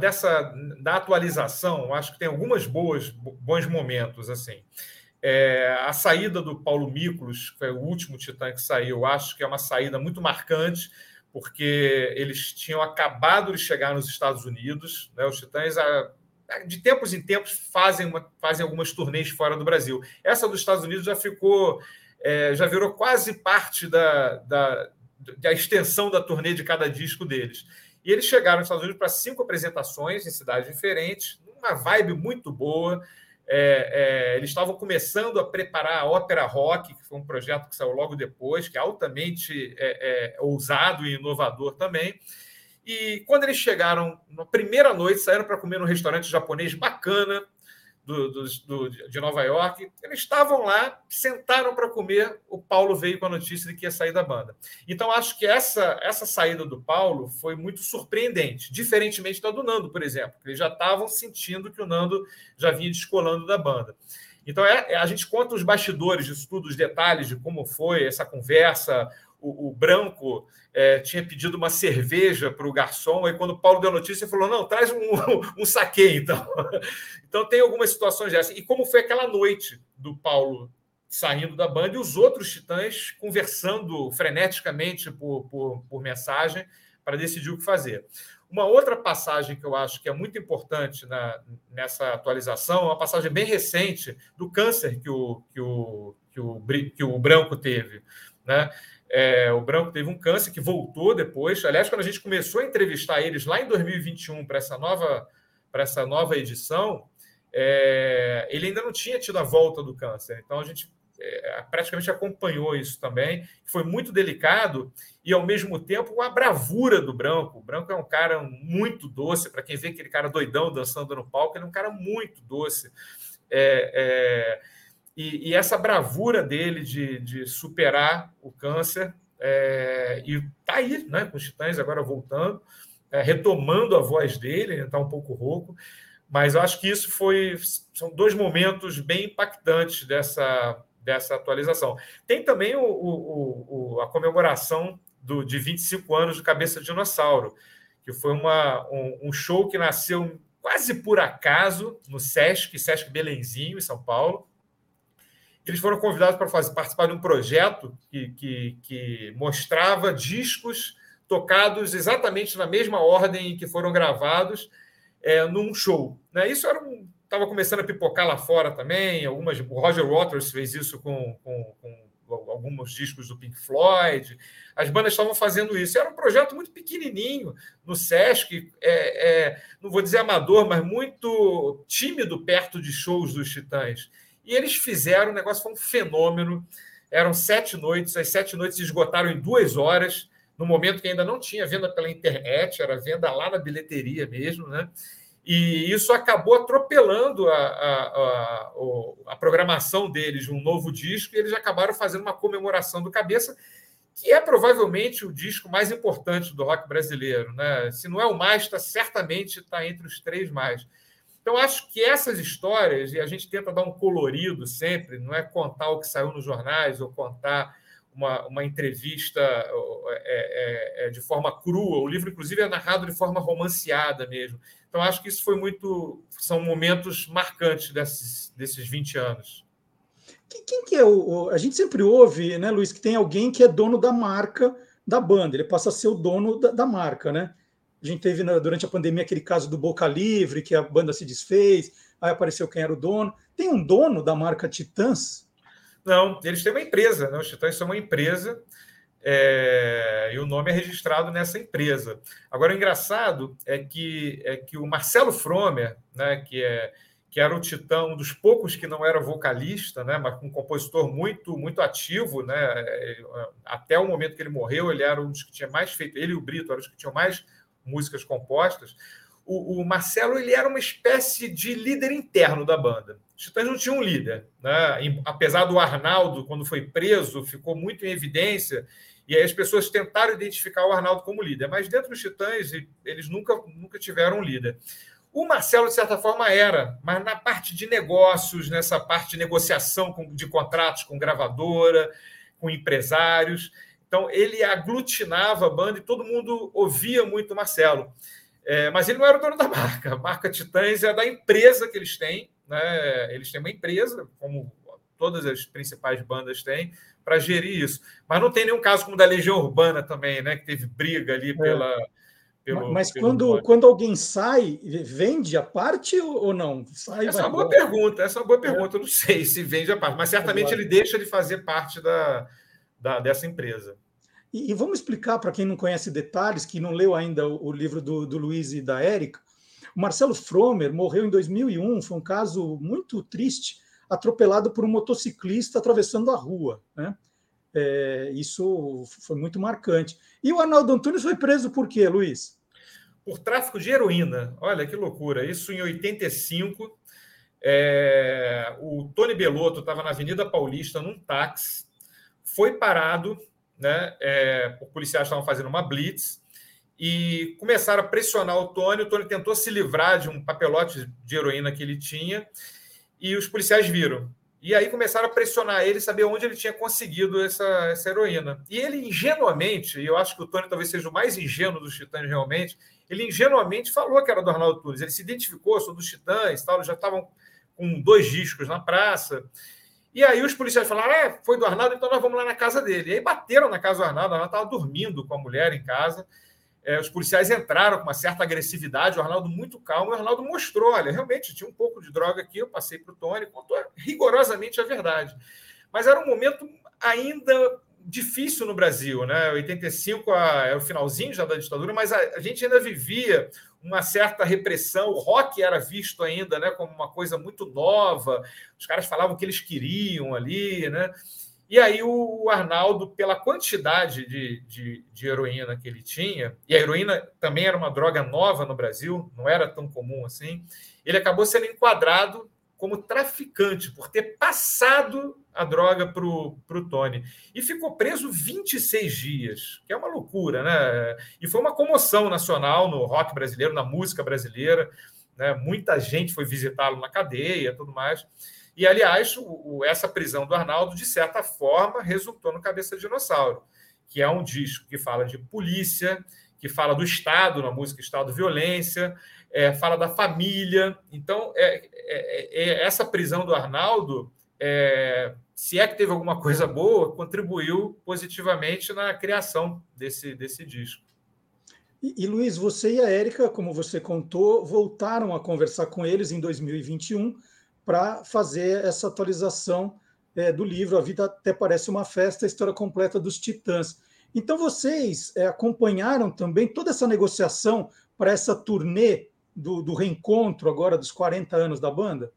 H: Dessa da atualização, acho que tem algumas boas bons momentos assim. É, a saída do Paulo Miklos, que foi o último Titã que saiu, acho que é uma saída muito marcante porque eles tinham acabado de chegar nos Estados Unidos. Né? Os Titãs, de tempos em tempos, fazem, uma, fazem algumas turnês fora do Brasil. Essa dos Estados Unidos já ficou, é, já virou quase parte da, da, da extensão da turnê de cada disco deles. E eles chegaram nos Estados Unidos para cinco apresentações em cidades diferentes, uma vibe muito boa. É, é, eles estavam começando a preparar a ópera rock, que foi um projeto que saiu logo depois, que é altamente é, é ousado e inovador também. E quando eles chegaram na primeira noite, saíram para comer num restaurante japonês bacana, do, do, do, de Nova York. Eles estavam lá, sentaram para comer. O Paulo veio com a notícia de que ia sair da banda. Então, acho que essa, essa saída do Paulo foi muito surpreendente, diferentemente da do Nando, por exemplo. Eles já estavam sentindo que o Nando já vinha descolando da banda. Então, é, é, a gente conta os bastidores disso tudo, os detalhes de como foi essa conversa, o, o Branco é, tinha pedido uma cerveja para o garçom, aí quando o Paulo deu a notícia, ele falou: não, traz um, um saque, então. Então tem algumas situações dessas. E como foi aquela noite do Paulo saindo da banda e os outros titãs conversando freneticamente por, por, por mensagem para decidir o que fazer. Uma outra passagem que eu acho que é muito importante na, nessa atualização, uma passagem bem recente do câncer que o, que o, que o, que o Branco teve. Né? É, o Branco teve um câncer que voltou depois. Aliás, quando a gente começou a entrevistar eles lá em 2021 para essa nova para essa nova edição, é, ele ainda não tinha tido a volta do câncer. Então a gente é, praticamente acompanhou isso também. Foi muito delicado e ao mesmo tempo a bravura do Branco. O Branco é um cara muito doce. Para quem vê aquele cara doidão dançando no palco, ele é um cara muito doce. É, é e, e essa bravura dele de, de superar o câncer, é, e está aí, né, com os Titãs agora voltando, é, retomando a voz dele, está um pouco rouco, mas eu acho que isso foi são dois momentos bem impactantes dessa, dessa atualização. Tem também o, o, o, a comemoração do, de 25 anos do Cabeça de Dinossauro, que foi uma, um, um, show que nasceu quase por acaso no Sesc, Sesc Belenzinho, em São Paulo. Eles foram convidados para fazer, participar de um projeto que, que, que mostrava discos tocados exatamente na mesma ordem em que foram gravados é, num show. Né? Isso era um estava começando a pipocar lá fora também. Algumas, o Roger Waters fez isso com, com, com, alguns discos do Pink Floyd. As bandas estavam fazendo isso. Era um projeto muito pequenininho no Sesc, é, é, não vou dizer amador, mas muito tímido perto de shows dos Titãs. E eles fizeram, o negócio foi um fenômeno. Eram sete noites, as sete noites se esgotaram em duas horas, no momento que ainda não tinha venda pela internet, era venda lá na bilheteria mesmo, né? E isso acabou atropelando a, a, a, a programação deles de um novo disco, e eles acabaram fazendo uma comemoração do Cabeça, que é provavelmente o disco mais importante do rock brasileiro. Né? Se não é o mais, tá, certamente está entre os três mais. Então, acho que essas histórias, e a gente tenta dar um colorido sempre, não é contar o que saiu nos jornais ou contar uma, uma entrevista é, é, é, de forma crua. O livro, inclusive, é narrado de forma romanceada mesmo. Então, acho que isso foi muito. São momentos marcantes desses, desses 20 anos.
A: Quem, que é o, A gente sempre ouve, né, Luiz, que tem alguém que é dono da marca da banda, ele passa a ser o dono da, da marca, né? A gente teve durante a pandemia aquele caso do Boca Livre, que a banda se desfez, aí apareceu quem era o dono. Tem um dono da marca Titãs?
H: Não, eles têm uma empresa, né? Os Titãs são uma empresa é, e o nome é registrado nessa empresa. Agora, o engraçado é que, é que o Marcelo Fromer, né, que, é, que era o Titã, um dos poucos que não era vocalista, né, mas um compositor muito muito ativo, né, é, até o momento que ele morreu, ele era um dos que tinha mais feito, ele e o Brito eram os que tinham mais músicas compostas. O, o Marcelo ele era uma espécie de líder interno da banda. Os Titãs não tinham um líder. Né? Apesar do Arnaldo, quando foi preso, ficou muito em evidência e aí as pessoas tentaram identificar o Arnaldo como líder, mas dentro dos Titãs eles nunca, nunca tiveram um líder. O Marcelo, de certa forma, era, mas na parte de negócios, nessa parte de negociação de contratos com gravadora, com empresários. Então, ele aglutinava a banda e todo mundo ouvia muito o Marcelo. É, mas ele não era o dono da marca. A marca Titãs é da empresa que eles têm. Né? Eles têm uma empresa, como todas as principais bandas têm, para gerir isso. Mas não tem nenhum caso como da Legião Urbana também, né? Que teve briga ali é. pela. É.
A: Pelo, Mas pelo quando, quando alguém sai, vende a parte ou não? Sai,
H: essa é uma boa pergunta, essa é uma boa pergunta. É. Eu não sei se vende a parte, mas certamente ele deixa de fazer parte da, da dessa empresa.
A: E, e vamos explicar para quem não conhece detalhes, que não leu ainda o, o livro do, do Luiz e da Érica. O Marcelo Fromer morreu em 2001, foi um caso muito triste atropelado por um motociclista atravessando a rua. Né? É, isso foi muito marcante. E o Arnaldo Antunes foi preso por quê, Luiz?
H: Por tráfico de heroína. Olha que loucura. Isso em 85. É, o Tony Belotto estava na Avenida Paulista num táxi, foi parado, né? É, por policiais estavam fazendo uma blitz e começaram a pressionar o Tony. O Tony tentou se livrar de um papelote de heroína que ele tinha e os policiais viram. E aí começaram a pressionar ele, saber onde ele tinha conseguido essa, essa heroína. E ele ingenuamente, e eu acho que o Tony talvez seja o mais ingênuo dos Titãs realmente, ele ingenuamente falou que era do Arnaldo Tunes. Ele se identificou, sou dos Titãs, tal, já estavam com dois discos na praça. E aí os policiais falaram: é, foi do Arnaldo, então nós vamos lá na casa dele. E aí bateram na casa do Arnaldo, Arnaldo estava dormindo com a mulher em casa é, os policiais entraram com uma certa agressividade, o Arnaldo muito calmo, e o Arnaldo mostrou: olha, realmente tinha um pouco de droga aqui, eu passei para o Tony, contou rigorosamente a verdade. Mas era um momento ainda difícil no Brasil, né? 85 é o finalzinho já da ditadura, mas a, a, gente ainda vivia uma certa repressão. O rock era visto ainda, né, como uma coisa muito nova. Os caras falavam o que eles queriam ali, né? E aí o Arnaldo, pela quantidade de, de, de, heroína que ele tinha, e a heroína também era uma droga nova no Brasil, não era tão comum assim, ele acabou sendo enquadrado como traficante por ter passado a droga para o Tony. E ficou preso 26 dias, que é uma loucura, né? E foi uma comoção nacional no rock brasileiro, na música brasileira. Né? Muita gente foi visitá-lo na cadeia tudo mais. E, aliás, o, o, essa prisão do Arnaldo, de certa forma, resultou no Cabeça de Dinossauro, que é um disco que fala de polícia, que fala do Estado, na música Estado Violência, é, fala da família. Então, é, é, é essa prisão do Arnaldo, é, se é que teve alguma coisa boa, contribuiu positivamente na criação desse, desse disco.
A: E, e Luiz, você e a Érica, como você contou, voltaram a conversar com eles em 2021 para fazer essa atualização é, do livro. A Vida Até Parece uma Festa, a história completa dos Titãs. Então, vocês é, acompanharam também toda essa negociação para essa turnê do, do, reencontro agora dos 40 anos da banda?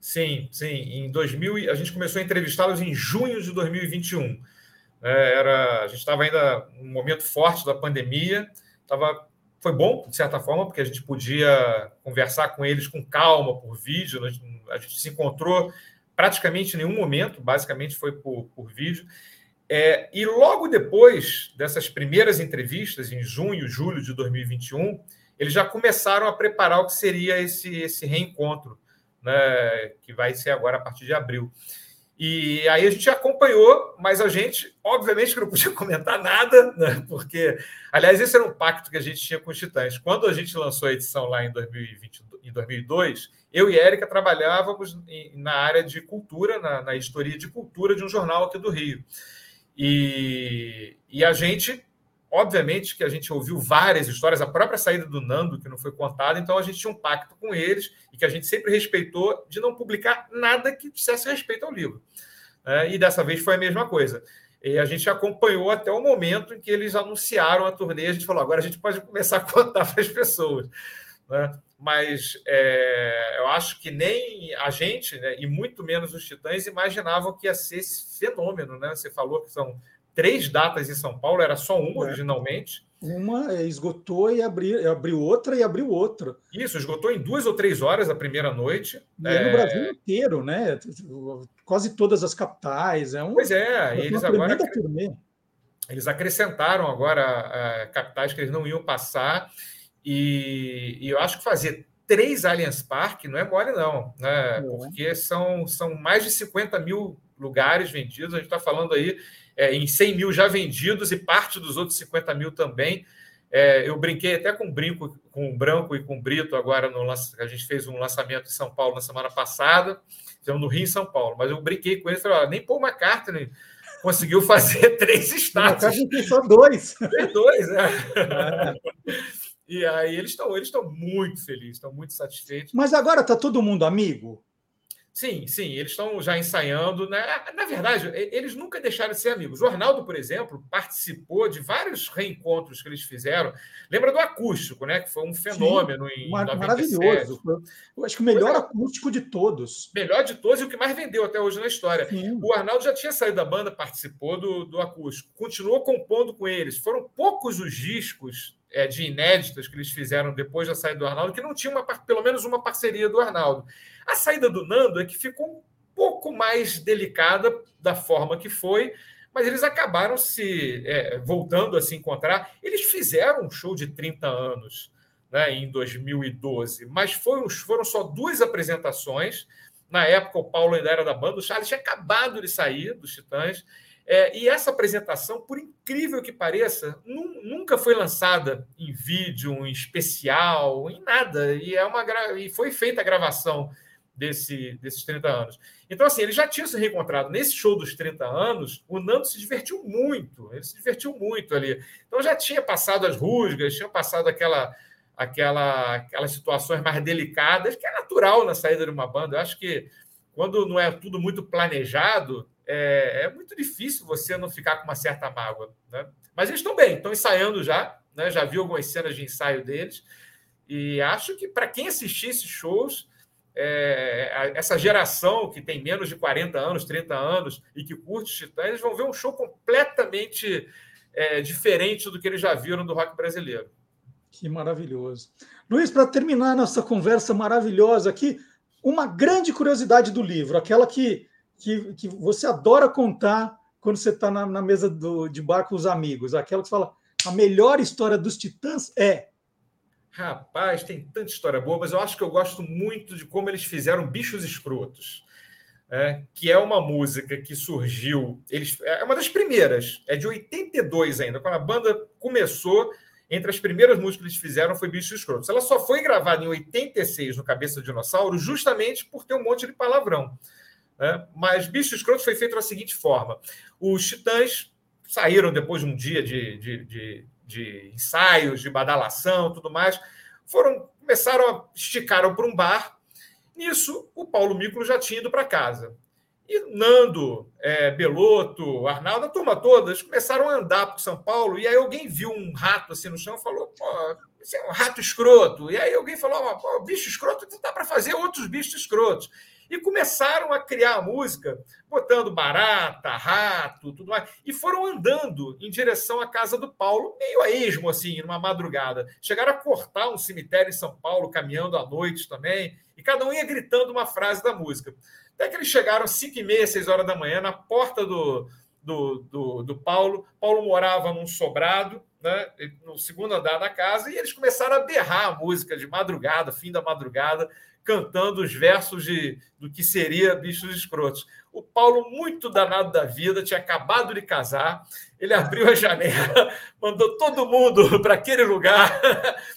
H: Sim, sim. Em 2000, a gente começou a entrevistá-los em junho de 2021. É, era, a gente estava ainda num momento forte da pandemia, estava foi bom, de certa forma, porque a gente podia conversar com eles com calma, por vídeo. A gente, a gente se encontrou praticamente em nenhum momento, basicamente foi por, por vídeo. É, e logo depois dessas primeiras entrevistas, em junho, julho de 2021, eles já começaram a preparar o que seria esse, esse reencontro, né, que vai ser agora a partir de abril. E aí a gente acompanhou, mas a gente, obviamente, que não podia comentar nada, né? porque, aliás, esse era um pacto que a gente tinha com os Titãs. Quando a gente lançou a edição lá em, 2020, em 2002, eu e Érica trabalhávamos na área de cultura, na, na história de cultura de um jornal aqui do Rio. E, e a gente, obviamente, que a gente ouviu várias histórias, a própria saída do Nando, que não foi contada, então a gente tinha um pacto com eles e que a gente sempre respeitou de não publicar nada que dissesse respeito ao livro. É, e dessa vez foi a mesma coisa. E a gente acompanhou até o momento em que eles anunciaram a turnê. A gente falou: agora a gente pode começar a contar para as pessoas. Né? Mas é, eu acho que nem a gente, né, e muito menos os Titãs, imaginavam que ia ser esse fenômeno. Né? Você falou que são três datas em São Paulo, era só uma é. originalmente.
A: Uma é, esgotou e abriu, abriu outra e abriu outra.
H: Isso, esgotou em duas ou três horas a primeira noite.
A: E é no Brasil inteiro, né? Quase todas as capitais. É um,
H: pois é, eles agora. Eles acrescentaram agora capitais que eles não iam passar. E, e, eu acho que fazer três Allianz Parque não é mole, não, né? Porque são, são mais de 50 mil lugares vendidos. A gente está falando aí é, em 100 mil já vendidos e parte dos outros 50 mil também. É, eu brinquei até com o Brinco, com o Branco e com o Brito agora no a gente fez um lançamento em São Paulo na semana passada, fizemos no Rio em São Paulo, mas eu brinquei com ele e falei, nem Paul McCartney conseguiu fazer três estátuas.
A: tem só dois.
H: Tem dois, é. é. E aí eles estão eles estão muito felizes, estão muito satisfeitos.
A: Mas agora está todo mundo amigo?
H: Sim, sim, eles estão já ensaiando. Né? Na verdade, eles nunca deixaram de ser amigos. O Arnaldo, por exemplo, participou de vários reencontros que eles fizeram. Lembra do acústico, né? Que foi um fenômeno sim, em mar 97. Maravilhoso.
A: Eu acho que o melhor acústico de todos.
H: Melhor de todos e o que mais vendeu até hoje na história. Sim. O Arnaldo já tinha saído da banda, participou do, do acústico, continuou compondo com eles. Foram poucos os discos é, de inéditas que eles fizeram depois da saída do Arnaldo, que não tinha uma, pelo menos uma parceria do Arnaldo. A saída do Nando é que ficou um pouco mais delicada da forma que foi, mas eles acabaram se é, voltando a se encontrar. Eles fizeram um show de 30 anos né, em 2012, mas foram, foram só duas apresentações. Na época, o Paulo ainda era da banda, o Charles tinha acabado de sair dos Titãs. É, e essa apresentação, por incrível que pareça, nunca foi lançada em vídeo, em especial, em nada. E, é uma e foi feita a gravação desse, desses 30 anos. Então, assim, ele já tinha se reencontrado nesse show dos 30 anos, o Nando se divertiu muito, ele se divertiu muito ali. Então já tinha passado as rusgas, tinha passado aquela, aquela, aquelas situações mais delicadas, que é natural na saída de uma banda. Eu acho que quando não é tudo muito planejado, é, é, muito difícil você não ficar com uma certa mágoa. Né? Mas eles estão bem, estão ensaiando já, né? já vi algumas cenas de ensaio deles, e acho que para quem assistir esses shows, é, essa geração que tem menos de 40 anos, 30 anos e que curte os Titãs, eles vão ver um show completamente é, diferente do que eles já viram do rock brasileiro.
A: Que maravilhoso. Luiz, para terminar nossa conversa maravilhosa aqui, uma grande curiosidade do livro, aquela que que, que você adora contar quando você está na, na, mesa do, de bar com os amigos? Aquela que fala, a melhor história dos Titãs é.
H: Rapaz, tem tanta história boa, mas eu acho que eu gosto muito de como eles fizeram Bichos Escrotos. É, que é uma música que surgiu. Eles, é uma das primeiras, é de 82 ainda, quando a banda começou. Entre as primeiras músicas que eles fizeram foi Bichos Escrotos. Ela só foi gravada em 86 no Cabeça de Dinossauro, justamente por ter um monte de palavrão. Né? Mas Bicho Escroto foi feito da seguinte forma: os Titãs saíram depois de um dia de, de, de, de ensaios, de badalação tudo mais, foram começaram a esticaram para um bar. Nisso, o Paulo Micro já tinha ido para casa. E Nando, é, Beloto, Arnaldo, a turma toda, eles começaram a andar por São Paulo, e aí alguém viu um rato assim no chão e falou: pô, esse é um rato escroto. E aí alguém falou: bicho escroto, dá para fazer outros bichos escrotos e começaram a criar a música, botando barata, rato, tudo mais, e foram andando em direção à casa do Paulo, meio a esmo, assim, numa madrugada. Chegaram a cortar um cemitério em São Paulo, caminhando à noite também, e cada um ia gritando uma frase da música. Até que eles chegaram 5 e meia, 6 horas da manhã, na porta do, do, do, do Paulo. Paulo morava num sobrado, né, no segundo andar da casa, e eles começaram a berrar a música de madrugada, fim da madrugada, cantando os versos de, do que seria Bichos Escrotos. O Paulo, muito danado da vida, tinha acabado de casar, ele abriu a janela, mandou todo mundo para aquele lugar.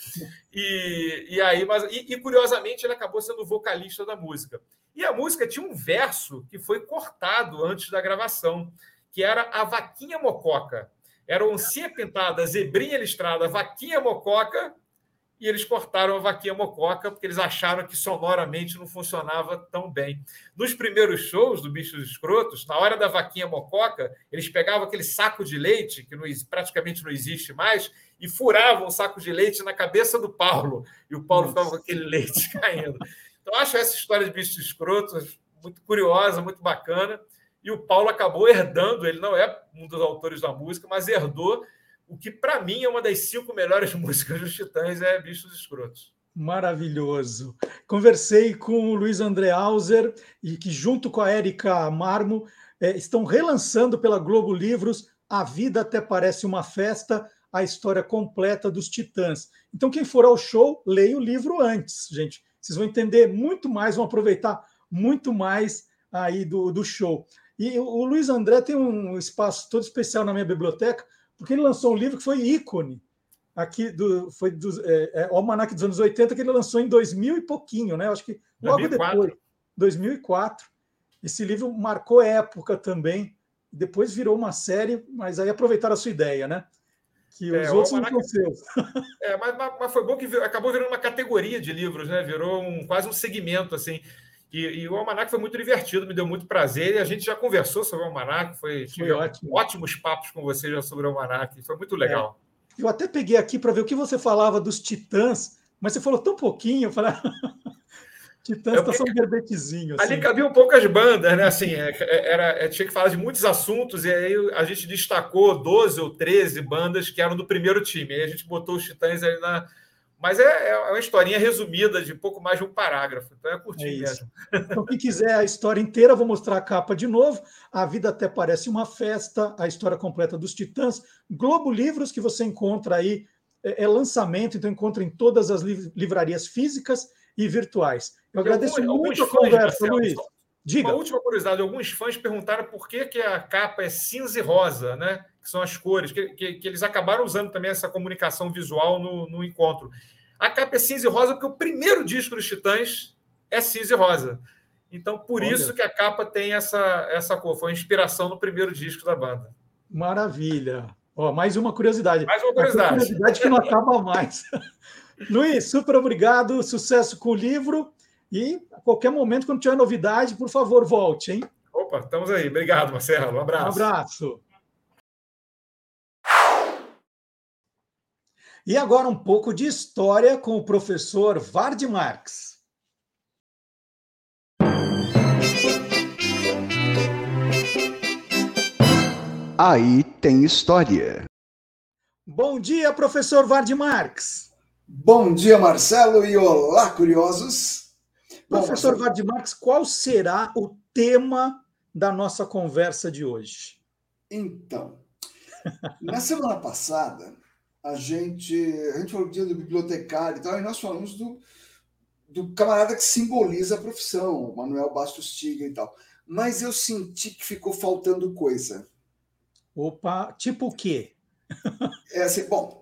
H: E, e aí, mas e, e, curiosamente ele acabou sendo vocalista da música. E a música tinha um verso que foi cortado antes da gravação, que era a vaquinha mococa. Era oncinha pintada, zebrinha listrada, vaquinha mococa, e eles cortaram a vaquinha mococa porque eles acharam que sonoramente não funcionava tão bem. Nos primeiros shows do Bichos Escrotos, na hora da vaquinha mococa, eles pegavam aquele saco de leite, que não, praticamente não existe mais, e furavam o saco de leite na cabeça do Paulo, e o Paulo ficava com aquele leite caindo. Então, acho essa história de Bichos Escrotos muito curiosa, muito bacana, e o Paulo acabou herdando, ele não é um dos autores da música, mas herdou o que para mim é uma das cinco melhores músicas dos Titãs, é Bichos Escrotos.
A: Maravilhoso. Conversei com o Luiz André Hauser e que, junto com a Érica Marmo, é, estão relançando pela Globo Livros A Vida Até Parece uma Festa, a história completa dos Titãs. Então, quem for ao show, leia o livro antes, gente. Vocês vão entender muito mais, vão aproveitar muito mais aí do, do show. E o Luiz André tem um espaço todo especial na minha biblioteca, porque ele lançou um livro que foi ícone aqui do foi do é, é, o Almanac dos anos 80 que ele lançou em 2000 e pouquinho, né? Acho que logo 2004. depois, 2004. Esse livro marcou época também. Depois virou uma série, mas aí aproveitaram a sua ideia, né? Que os é, outros Almanac... não são seus.
H: É, mas, mas, foi bom que acabou virando uma categoria de livros, né? Virou um, quase um segmento assim. E, e, o Almanac foi muito divertido, me deu muito prazer. E a gente já conversou sobre o Almanac, foi, foi ótimo. ótimos papos com você já sobre o Almanac, foi muito legal.
A: É. Eu até peguei aqui para ver o que você falava dos Titãs, mas você falou tão pouquinho, eu falei. Titãs está só um verbetezinho.
H: Assim. Ali cabiam poucas bandas, né? Assim, é, é, era, é, tinha que falar de muitos assuntos, e aí a gente destacou 12 ou 13 bandas que eram do primeiro time. Aí a gente botou os Titãs ali na, mas é, é uma historinha resumida de pouco mais de um parágrafo. Então é curtinho é mesmo.
A: Então, quem quiser a história inteira, vou mostrar a capa de novo. A vida até parece uma festa, a história completa dos Titãs. Globo Livros, que você encontra aí, é, é lançamento, então encontra em todas as livrarias físicas e virtuais. Eu agradeço muito a conversa, Luiz.
H: Diga. Uma última curiosidade: alguns fãs perguntaram por que, que a capa é cinza e rosa, né? que são as cores, que, que, que, eles acabaram usando também essa comunicação visual no, no encontro. A capa é cinza e rosa porque o primeiro disco dos Titãs é cinza e rosa. Então, por Olha. isso que a capa tem essa, essa cor. Foi inspiração no primeiro disco da banda.
A: Maravilha. Ó, mais uma curiosidade.
H: Mais uma curiosidade. Uma
A: curiosidade que não acaba mais. Luiz, super obrigado. Sucesso com o livro. E a qualquer momento, quando tiver novidade, por favor, volte, hein?
H: Opa, estamos aí. Obrigado, Marcelo. Um abraço.
A: Um abraço. E agora um pouco de história com o professor Vard Marx.
I: Aí tem história.
A: Bom dia, professor Vard Marx.
J: Bom dia, Marcelo, e olá, curiosos.
A: Professor Bom, Vard Marx, qual será o tema da nossa conversa de hoje?
J: Então, na semana passada, a gente, a gente falou do dia do bibliotecário e tal, e nós falamos do, do camarada que simboliza a profissão, o Manuel Bastos Tiga e tal. Mas eu senti que ficou faltando coisa.
A: Opa, tipo o quê?
J: é assim, bom,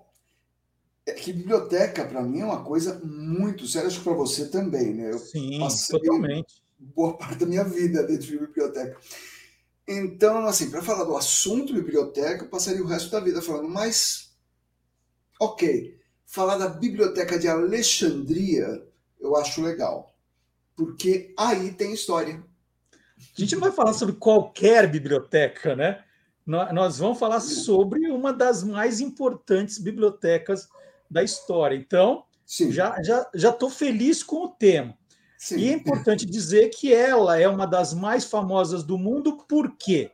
J: é que biblioteca para mim é uma coisa muito séria, acho que para você também, né? Eu
A: Sim, totalmente.
J: Boa parte da minha vida dentro de biblioteca. Então, assim, para falar do assunto biblioteca, eu passaria o resto da vida falando, mas Ok, falar da Biblioteca de Alexandria eu acho legal, porque aí tem história.
A: A gente não vai falar sobre qualquer biblioteca, né? Nós vamos falar sobre uma das mais importantes bibliotecas da história. Então, Sim. já já já estou feliz com o tema. Sim. E é importante dizer que ela é uma das mais famosas do mundo, por quê?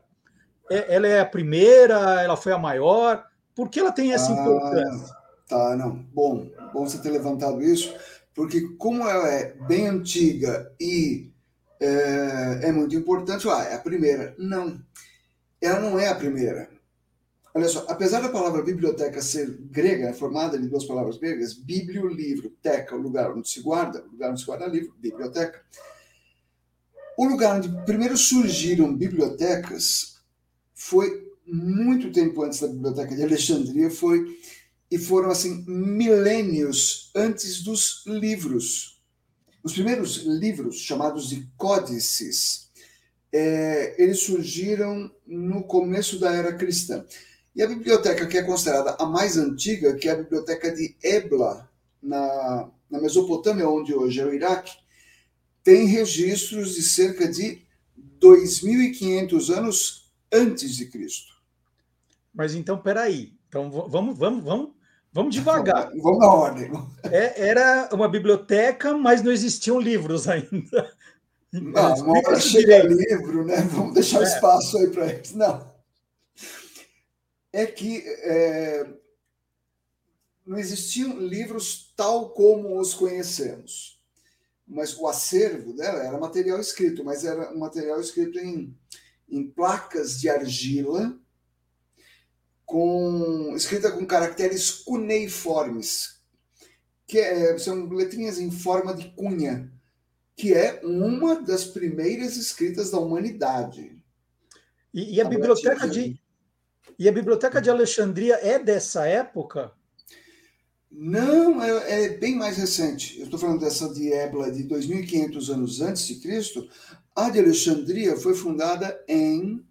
A: É, ela é a primeira, ela foi a maior, por que ela tem essa ah, importância?
J: Tá, não. Bom, bom você ter levantado isso, porque como ela é bem antiga e é, é muito importante, ah, é a primeira. Não, ela não é a primeira. Olha só, apesar da palavra biblioteca ser grega, formada de duas palavras gregas, biblio, livro, teca, o lugar onde se guarda, o lugar onde se guarda livro, biblioteca. O lugar onde primeiro surgiram bibliotecas foi muito tempo antes da Biblioteca de Alexandria, foi e foram assim milênios antes dos livros. Os primeiros livros, chamados de códices, é, eles surgiram no começo da era cristã. E a biblioteca que é considerada a mais antiga, que é a biblioteca de Ebla, na, na Mesopotâmia, onde hoje é o Iraque, tem registros de cerca de 2.500 anos antes de Cristo.
A: Mas então, peraí. Então, vamos, vamos, vamos, vamos devagar.
J: Vamos na ordem.
A: É, era uma biblioteca, mas não existiam livros ainda.
J: Não, uma hora chega livro, né? Vamos deixar é. espaço aí para eles. Não. É que é, não existiam livros tal como os conhecemos. Mas o acervo dela era material escrito, mas era um material escrito em, em placas de argila, com escrita com caracteres cuneiformes, que é, são letrinhas em forma de cunha, que é uma das primeiras escritas da humanidade.
A: E, e a, a biblioteca de e a biblioteca de Alexandria é dessa época?
J: Não, é, é bem mais recente. Eu estou falando dessa de Ebla de 2.500 anos antes de Cristo. A de Alexandria foi fundada em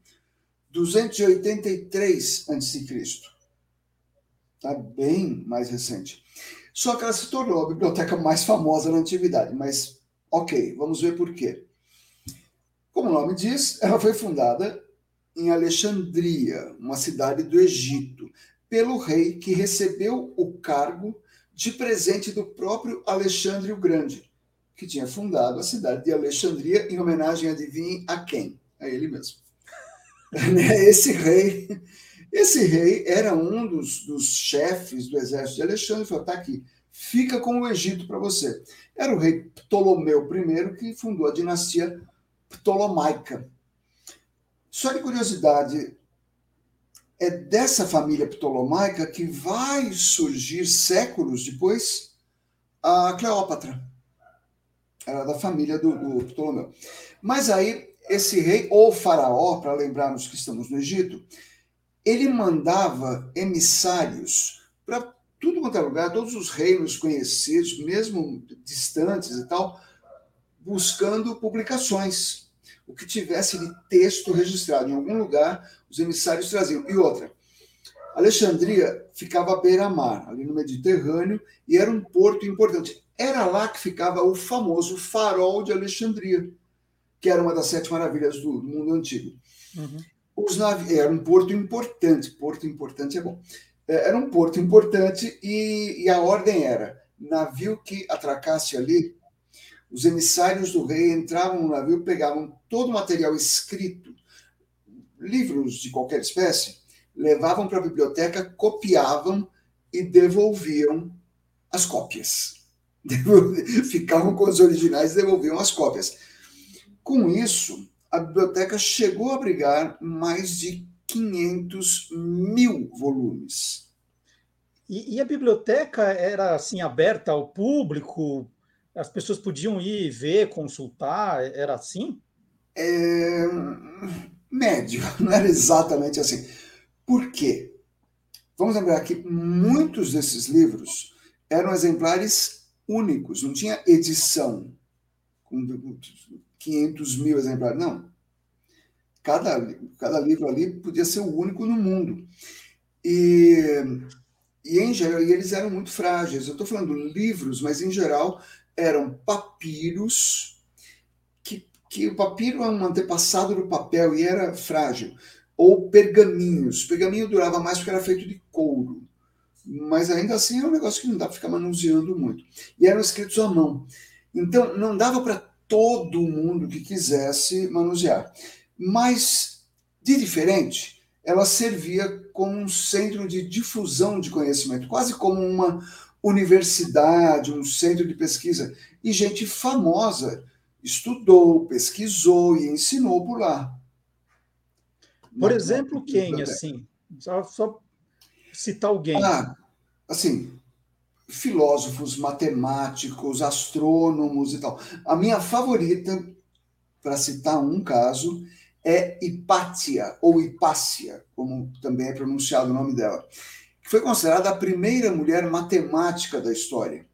J: 283 a.C. Está bem mais recente. Só que ela se tornou a biblioteca mais famosa na antiguidade. Mas, ok, vamos ver por quê. Como o nome diz, ela foi fundada em Alexandria, uma cidade do Egito pelo rei que recebeu o cargo de presente do próprio Alexandre o Grande, que tinha fundado a cidade de Alexandria em homenagem, adivinhem, a quem? A ele mesmo. Né, esse rei, esse rei era um dos, dos chefes do exército de Alexandre, falou, tá aqui, fica com o Egito para você. Era o rei Ptolomeu I que fundou a dinastia Ptolomaica. Só de curiosidade, é dessa família ptolomaica que vai surgir séculos depois a Cleópatra. Era da família do, do Ptolomeu. Mas aí, esse rei, ou faraó, para lembrarmos que estamos no Egito, ele mandava emissários para tudo quanto é lugar, todos os reinos conhecidos, mesmo distantes e tal, buscando publicações o que tivesse de texto registrado em algum lugar, os emissários traziam. E outra, Alexandria ficava à beira-mar, ali no Mediterrâneo, e era um porto importante. Era lá que ficava o famoso farol de Alexandria, que era uma das sete maravilhas do mundo antigo. Uhum. Os navios, era um porto importante, porto importante é bom. É, era um porto importante e, e a ordem era: navio que atracasse ali os emissários do rei entravam no navio, pegavam todo o material escrito, livros de qualquer espécie, levavam para a biblioteca, copiavam e devolviam as cópias. Ficavam com os originais e devolviam as cópias. Com isso, a biblioteca chegou a abrigar mais de 500 mil volumes.
A: E, e, a biblioteca era assim aberta ao público? As pessoas podiam ir ver, consultar, era assim?
J: É... Médio, não era exatamente assim. Por quê? Vamos lembrar que muitos desses livros eram exemplares únicos, não tinha edição com 500 mil exemplares, não. Cada, cada livro ali podia ser o único no mundo. E, e em geral, e eles eram muito frágeis. Eu estou falando livros, mas em geral eram papiros, que, que o papiro é um antepassado do papel e era frágil, ou pergaminhos. Pergaminho durava mais porque era feito de couro, mas ainda assim é um negócio que não dá para ficar manuseando muito. E eram escritos à mão. Então, não dava para todo mundo que quisesse manusear. Mas, de diferente, ela servia como um centro de difusão de conhecimento, quase como uma, universidade, um centro de pesquisa, e gente famosa estudou, pesquisou e ensinou por lá.
A: Por Na, exemplo, quem, assim? Só, só, citar alguém.
J: Ah, assim, filósofos, matemáticos, astrônomos e tal. A minha favorita, para citar um caso, é Hipátia, ou Hipácia, como também é pronunciado o nome dela foi considerada a primeira mulher matemática da história,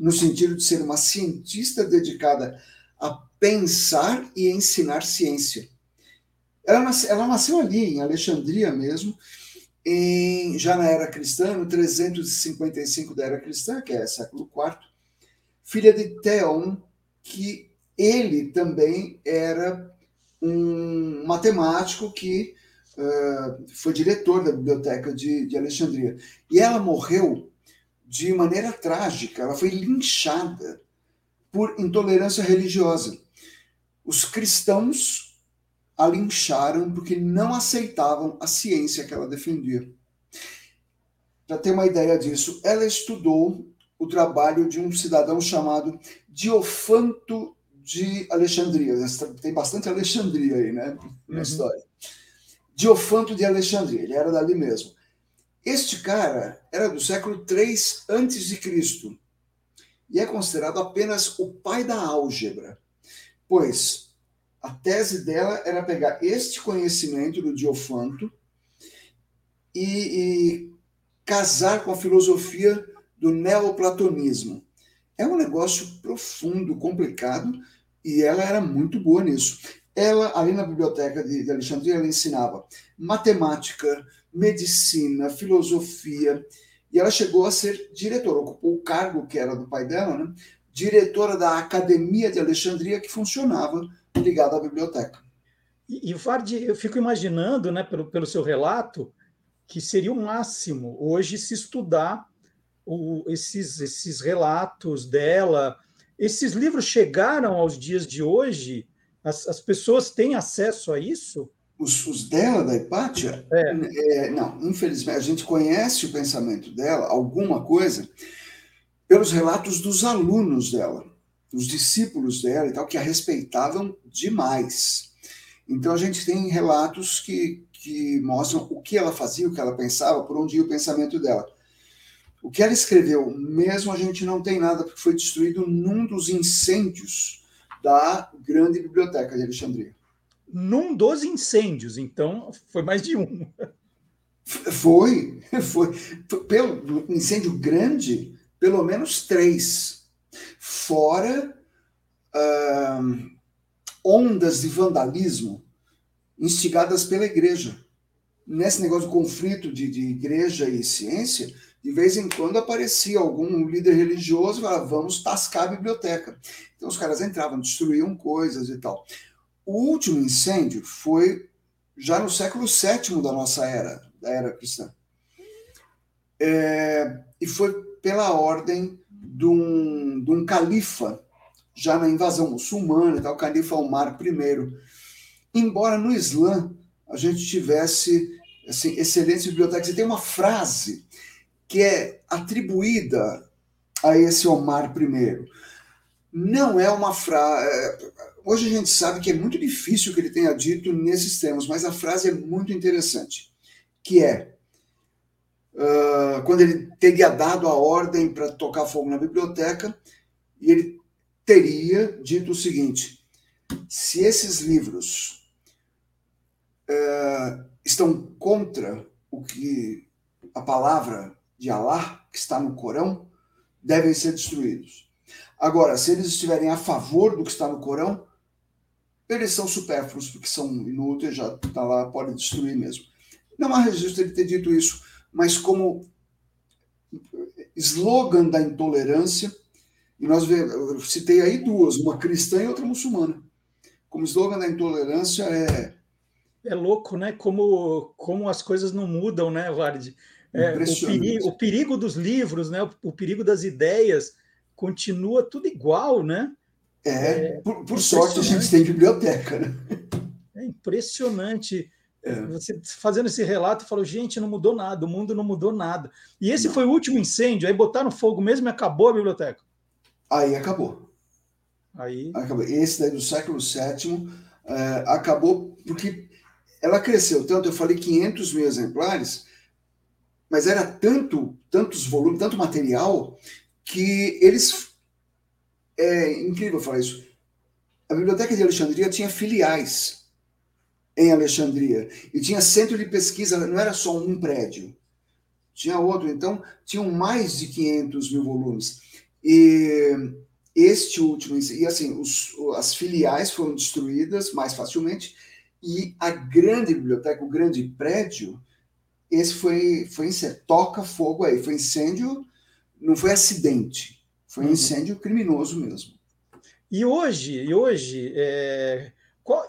J: no sentido de ser uma cientista dedicada a pensar e ensinar ciência. Ela, ela nasceu ali, em Alexandria mesmo, em, já na era cristã, no 355 da era cristã, que é século IV, filha de Theon, que ele também era um matemático que foi diretor da biblioteca de, de Alexandria. E ela morreu de maneira trágica, ela foi linchada por intolerância religiosa. Os cristãos a lincharam porque não aceitavam a ciência que ela defendia. Para ter uma ideia disso, ela estudou o trabalho de um cidadão chamado Diofanto de Alexandria. Tem bastante Alexandria aí, né? Na uhum. história. Diofanto de Alexandria, ele era dali mesmo. Este cara era do século 3 antes de Cristo e é considerado apenas o pai da álgebra, pois a tese dela era pegar este conhecimento do Diofanto e, e casar com a filosofia do neoplatonismo. É um negócio profundo, complicado, e ela era muito boa nisso. Ela, ali na biblioteca de, de Alexandria, ela ensinava matemática, medicina, filosofia, e ela chegou a ser diretora, ocupou o cargo que era do pai dela, né? diretora da Academia de Alexandria, que funcionava ligada à biblioteca.
A: E, e Vard, eu fico imaginando, né, pelo, pelo seu relato, que seria o máximo hoje se estudar o, esses, esses relatos dela, esses livros chegaram aos dias de hoje? As, as pessoas têm acesso a isso?
J: Os, os dela, da Hipátia? É. É, não, infelizmente, a gente conhece o pensamento dela, alguma coisa, pelos relatos dos alunos dela, dos discípulos dela e tal, que a respeitavam demais. Então, a gente tem relatos que, que mostram o que ela fazia, o que ela pensava, por onde ia o pensamento dela. O que ela escreveu, mesmo a gente não tem nada, porque foi destruído num dos incêndios da grande biblioteca de Alexandria.
A: Num dos incêndios, então foi mais de um.
J: Foi, foi. Pelo incêndio grande, pelo menos três. Fora uh, ondas de vandalismo instigadas pela igreja. Nesse negócio de conflito de, de igreja e ciência, de vez em quando aparecia algum líder religioso e falava, vamos tascar a biblioteca. Então os caras entravam, destruíam coisas e tal. O último incêndio foi já no século VII da nossa era, da era cristã. É, e foi pela ordem de um, de um califa, já na invasão muçulmana, tal, o califa Omar I. Embora no Islã a gente tivesse assim, excelentes bibliotecas, e tem uma frase que é atribuída a esse Omar I. Não é uma frase. É, hoje a gente sabe que é muito difícil que ele tenha dito nesses termos, mas a frase é muito interessante, que é uh, quando ele teria dado a ordem para tocar fogo na biblioteca, e ele teria dito o seguinte: se esses livros uh, estão contra o que a palavra de Alá, que está no Corão, devem ser destruídos. Agora, se eles estiverem a favor do que está no Corão, eles são supérfluos, porque são inúteis, já está lá, pode destruir mesmo. Não há registro de ter dito isso, mas como slogan da intolerância, e nós vemos, citei aí duas, uma cristã e outra muçulmana. Como slogan da intolerância é.
A: É louco, né? Como, como as coisas não mudam, né, Vard? É, o, perigo, o, perigo, dos livros, né? O, o, perigo das ideias continua tudo igual, né?
J: É, é por, por sorte a gente tem biblioteca, né?
A: É impressionante. É. Você fazendo esse relato, falou, gente, não mudou nada, o mundo não mudou nada. E esse não. foi o último incêndio, aí botaram fogo mesmo e acabou a biblioteca.
J: Aí acabou.
A: Aí...
J: acabou. Esse daí do século VII é, acabou porque ela cresceu tanto, eu falei 500 mil exemplares, mas era tanto, tantos volumes, tanto material, que eles. É incrível falar isso. A Biblioteca de Alexandria tinha filiais em Alexandria. E tinha centro de pesquisa, não era só um prédio. tinha outro. Então, tinham mais de 500 mil volumes. E este último, e assim, os, as filiais foram destruídas mais facilmente, e a grande biblioteca, o grande prédio, esse foi, foi toca fogo aí, foi incêndio, não foi acidente, foi uhum. incêndio criminoso mesmo.
A: E hoje, e hoje é, qual,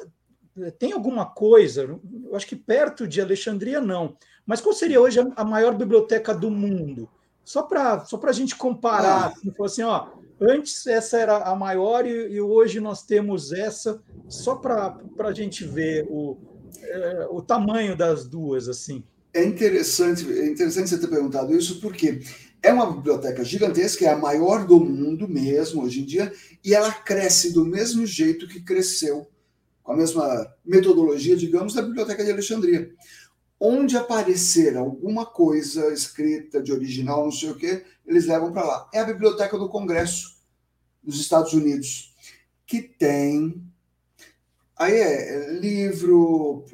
A: tem alguma coisa, eu acho que perto de Alexandria não, mas qual seria hoje a maior biblioteca do mundo? Só para só a gente comparar, ah. assim, assim, ó, antes essa era a maior e, e hoje nós temos essa, só para a gente ver o, é, o tamanho das duas, assim.
J: É interessante, é interessante você ter perguntado isso, porque é uma biblioteca gigantesca, é a maior do mundo mesmo hoje em dia, e ela cresce do mesmo jeito que cresceu, com a mesma metodologia, digamos, da Biblioteca de Alexandria. Onde aparecer alguma coisa escrita de original, não sei o quê, eles levam para lá. É a Biblioteca do Congresso dos Estados Unidos, que tem. Aí é livro,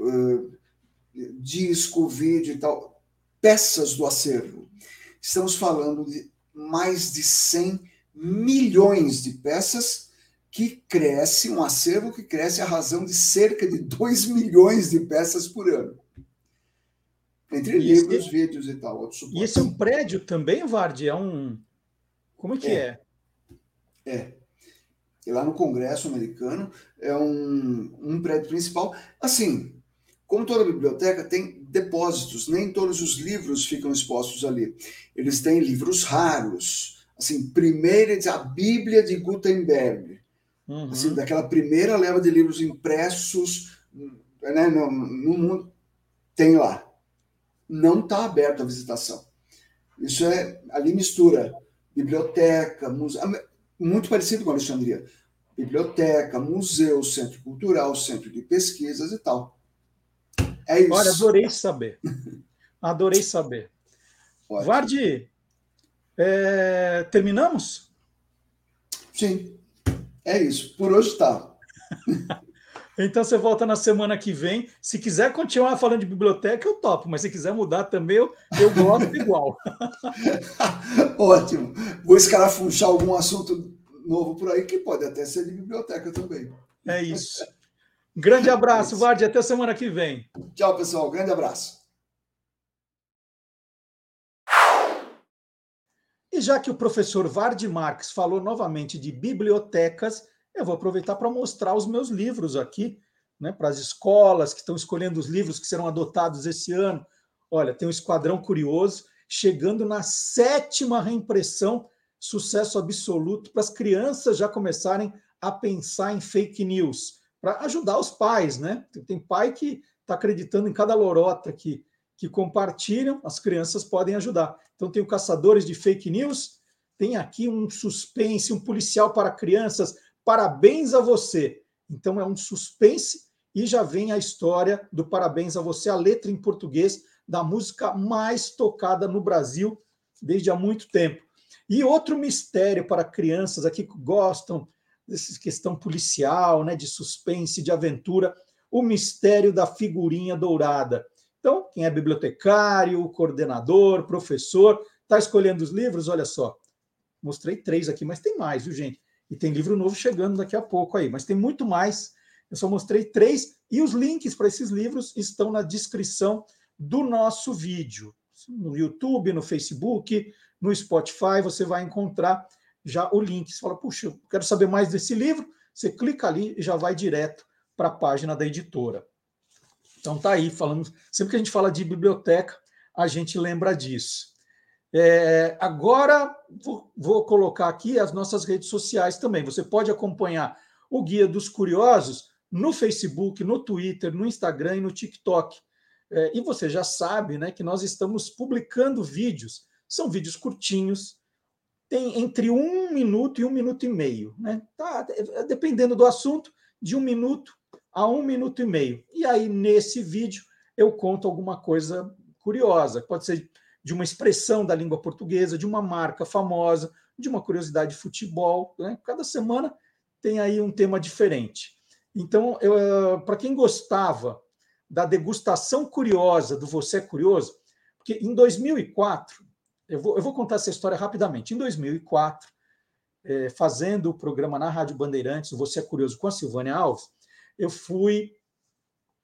J: disco, vídeo e tal, peças do acervo. Estamos falando de mais de 100 milhões de peças que cresce, um acervo que cresce a razão de cerca de 2 milhões de peças por ano. Entre e livros, esse, vídeos e tal.
A: E esse é um prédio também, Vardy? É um. Como é que é?
J: É. é. E lá no Congresso americano é um, um prédio principal. Assim, como toda biblioteca, tem depósitos, nem todos os livros ficam expostos ali. Eles têm livros raros, assim, primeira, a Bíblia de Gutenberg, uhum. assim, daquela primeira leva de livros impressos né, no, no mundo, tem lá. Não está aberto a visitação. Isso é, ali mistura biblioteca, museu, muito parecido com Alexandria. Biblioteca, museu, centro cultural, centro de pesquisas e tal. É isso.
A: Olha, adorei saber. Adorei saber. Ótimo. Vardi, é, terminamos?
J: Sim. É isso. Por hoje está.
A: então você volta na semana que vem. Se quiser continuar falando de biblioteca, eu topo, mas se quiser mudar também, eu, eu gosto igual.
J: Ótimo. Vou escarafunchar algum assunto novo por aí, que pode até ser de biblioteca também.
A: É isso. Grande abraço, Vardy. Até semana que vem.
J: Tchau, pessoal. Grande abraço.
A: E já que o professor Vardy Marques falou novamente de bibliotecas, eu vou aproveitar para mostrar os meus livros aqui, né, para as escolas que estão escolhendo os livros que serão adotados esse ano. Olha, tem o Esquadrão Curioso, chegando na sétima reimpressão, sucesso absoluto, para as crianças já começarem a pensar em fake news para ajudar os pais, né? Tem pai que está acreditando em cada lorota que, que compartilham, as crianças podem ajudar. Então tem o Caçadores de Fake News, tem aqui um suspense, um policial para crianças, parabéns a você. Então é um suspense e já vem a história do parabéns a você, a letra em português da música mais tocada no Brasil desde há muito tempo. E outro mistério para crianças aqui que gostam questão policial, né, de suspense, de aventura, o mistério da figurinha dourada. Então, quem é bibliotecário, coordenador, professor, está escolhendo os livros, olha só. Mostrei três aqui, mas tem mais, viu, gente? E tem livro novo chegando daqui a pouco aí, mas tem muito mais. Eu só mostrei três e os links para esses livros estão na descrição do nosso vídeo. No YouTube, no Facebook, no Spotify, você vai encontrar já o link. Você fala, puxa, eu quero saber mais desse livro. Você clica ali e já vai direto para a página da editora. Então tá aí, falando. Sempre que a gente fala de biblioteca, a gente lembra disso. É, agora vou, vou colocar aqui as nossas redes sociais também. Você pode acompanhar o Guia dos Curiosos no Facebook, no Twitter, no Instagram e no TikTok. É, e você já sabe né, que nós estamos publicando vídeos. São vídeos curtinhos, tem entre um minuto e um minuto e meio. Né? Tá, dependendo do assunto, de um minuto a um minuto e meio. E aí, nesse vídeo, eu conto alguma coisa curiosa. Pode ser de uma expressão da língua portuguesa, de uma marca famosa, de uma curiosidade de futebol. Né? Cada semana tem aí um tema diferente. Então, para quem gostava da degustação curiosa do Você é Curioso, Porque em 2004, eu vou, eu vou contar essa história rapidamente. Em 2004, é, fazendo o programa na Rádio Bandeirantes, Você é Curioso, com a Silvânia Alves, eu fui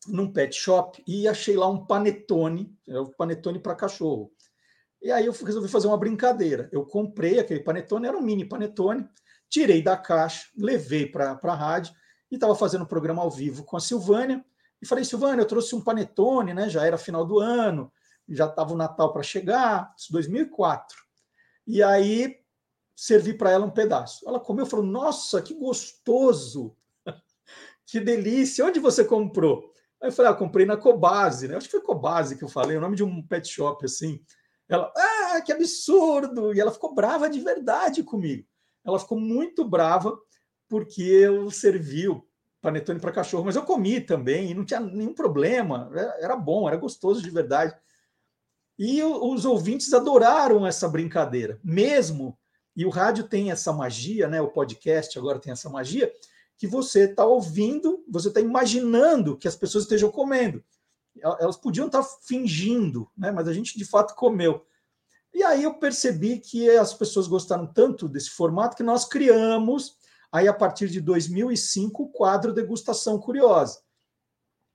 A: num pet shop e achei lá um panetone, é o panetone para cachorro. E aí eu resolvi fazer uma brincadeira. Eu comprei aquele panetone, era um mini panetone, tirei da caixa, levei para a rádio e estava fazendo um programa ao vivo com a Silvânia. E falei, Silvânia, eu trouxe um panetone, né? Já era final do ano, já estava o Natal para chegar, isso 2004. E aí servi para ela um pedaço. Ela comeu e falou: Nossa, que gostoso! que delícia! Onde você comprou? Aí eu falei: Ah, comprei na Cobase, né? Acho que foi Cobase que eu falei, o nome de um pet shop assim. Ela, ah, que absurdo! E ela ficou brava de verdade comigo. Ela ficou muito brava porque eu servi o panetone para cachorro, mas eu comi também e não tinha nenhum problema. Era bom, era gostoso de verdade. E os ouvintes adoraram essa brincadeira, mesmo. E o rádio tem essa magia, né? O podcast agora tem essa magia que você está ouvindo, você está imaginando que as pessoas estejam comendo. Elas podiam estar tá fingindo, né? Mas a gente de fato comeu. E aí eu percebi que as pessoas gostaram tanto desse formato que nós criamos, aí a partir de 2005, o quadro Degustação Curiosa.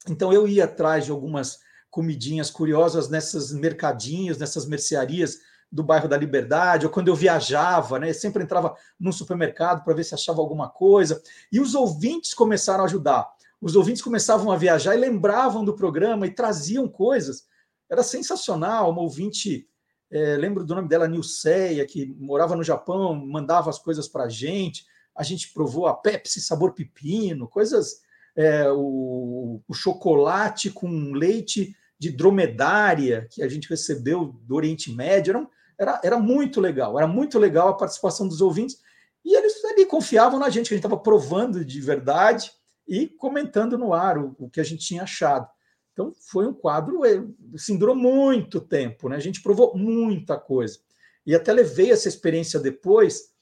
A: Então eu ia atrás de algumas comidinhas curiosas nessas mercadinhos, nessas mercearias do bairro da Liberdade, ou quando eu viajava, né, sempre entrava num supermercado para ver se achava alguma coisa, e os ouvintes começaram a ajudar. Os ouvintes começavam a viajar e lembravam do programa e traziam coisas. Era sensacional. Uma ouvinte, é, lembro do nome dela, Nilceia, que morava no Japão, mandava as coisas para a gente. A gente provou a Pepsi sabor pepino, coisas. É, o, o chocolate com leite de dromedária que a gente recebeu do Oriente Médio. Era, era, era muito legal, era muito legal a participação dos ouvintes. E eles ali confiavam na gente, que a gente estava provando de verdade e comentando no ar o, o, que a gente tinha achado. Então, foi um quadro, é, assim, durou muito tempo, né? A gente provou muita coisa. E até levei essa experiência depois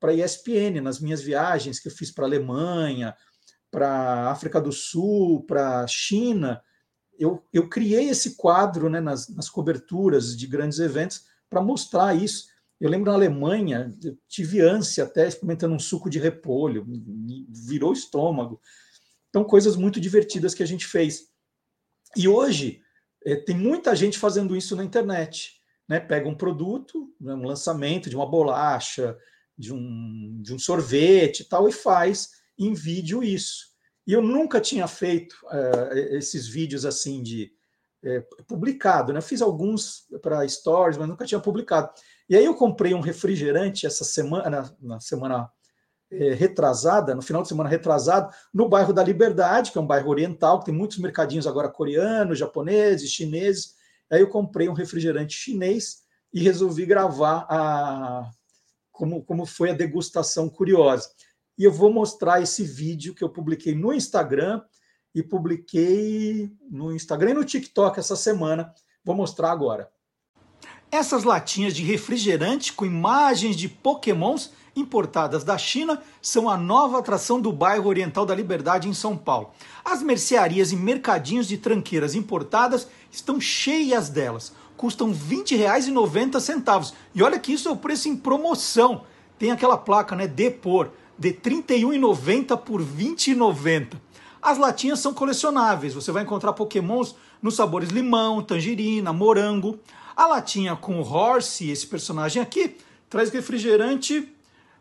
A: para a ESPN, nas minhas viagens que eu fiz para a Alemanha, para África do Sul, para China, eu, eu criei esse quadro né, nas, nas coberturas de grandes eventos para mostrar isso. Eu lembro na Alemanha, eu tive ânsia até experimentando um suco de repolho, virou estômago. Então, coisas muito divertidas que a gente fez. E hoje, é, tem muita gente fazendo isso na internet. Né? Pega um produto, né, um lançamento de uma bolacha, de um, de um sorvete e tal, e faz em vídeo isso. E eu nunca tinha feito uh, esses vídeos assim de é, publicado, né? Fiz alguns para stories, mas nunca tinha publicado. E aí eu comprei um refrigerante essa semana, na semana é, retrasada, no final de semana retrasado, no bairro da Liberdade, que é um bairro oriental, que tem muitos mercadinhos agora coreanos, japoneses, chineses. Aí eu comprei um refrigerante chinês e resolvi gravar a como, como foi a degustação curiosa e eu vou mostrar esse vídeo que eu publiquei no Instagram e publiquei no Instagram e no TikTok essa semana. Vou mostrar agora. Essas latinhas de refrigerante com imagens de pokémons importadas da China são a nova atração do bairro Oriental da Liberdade em São Paulo. As mercearias e mercadinhos de tranqueiras importadas estão cheias delas. Custam R$ 20,90. E olha que isso é o preço em promoção. Tem aquela placa, né? Depor de R$ 31,90 por R$ 20,90. As latinhas são colecionáveis, você vai encontrar pokémons nos sabores limão, tangerina, morango. A latinha com o Horse, esse personagem aqui, traz refrigerante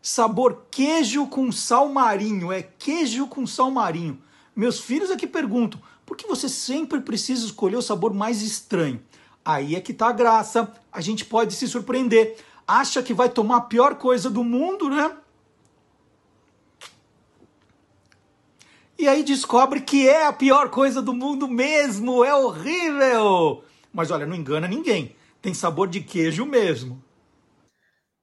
A: sabor queijo com sal marinho. É queijo com sal marinho. Meus filhos aqui perguntam, por que você sempre precisa escolher o sabor mais estranho? Aí é que tá a graça, a gente pode se surpreender. Acha que vai tomar a pior coisa do mundo, né? E aí descobre que é a pior coisa do mundo mesmo, é horrível. Mas olha, não engana ninguém. Tem sabor de queijo mesmo.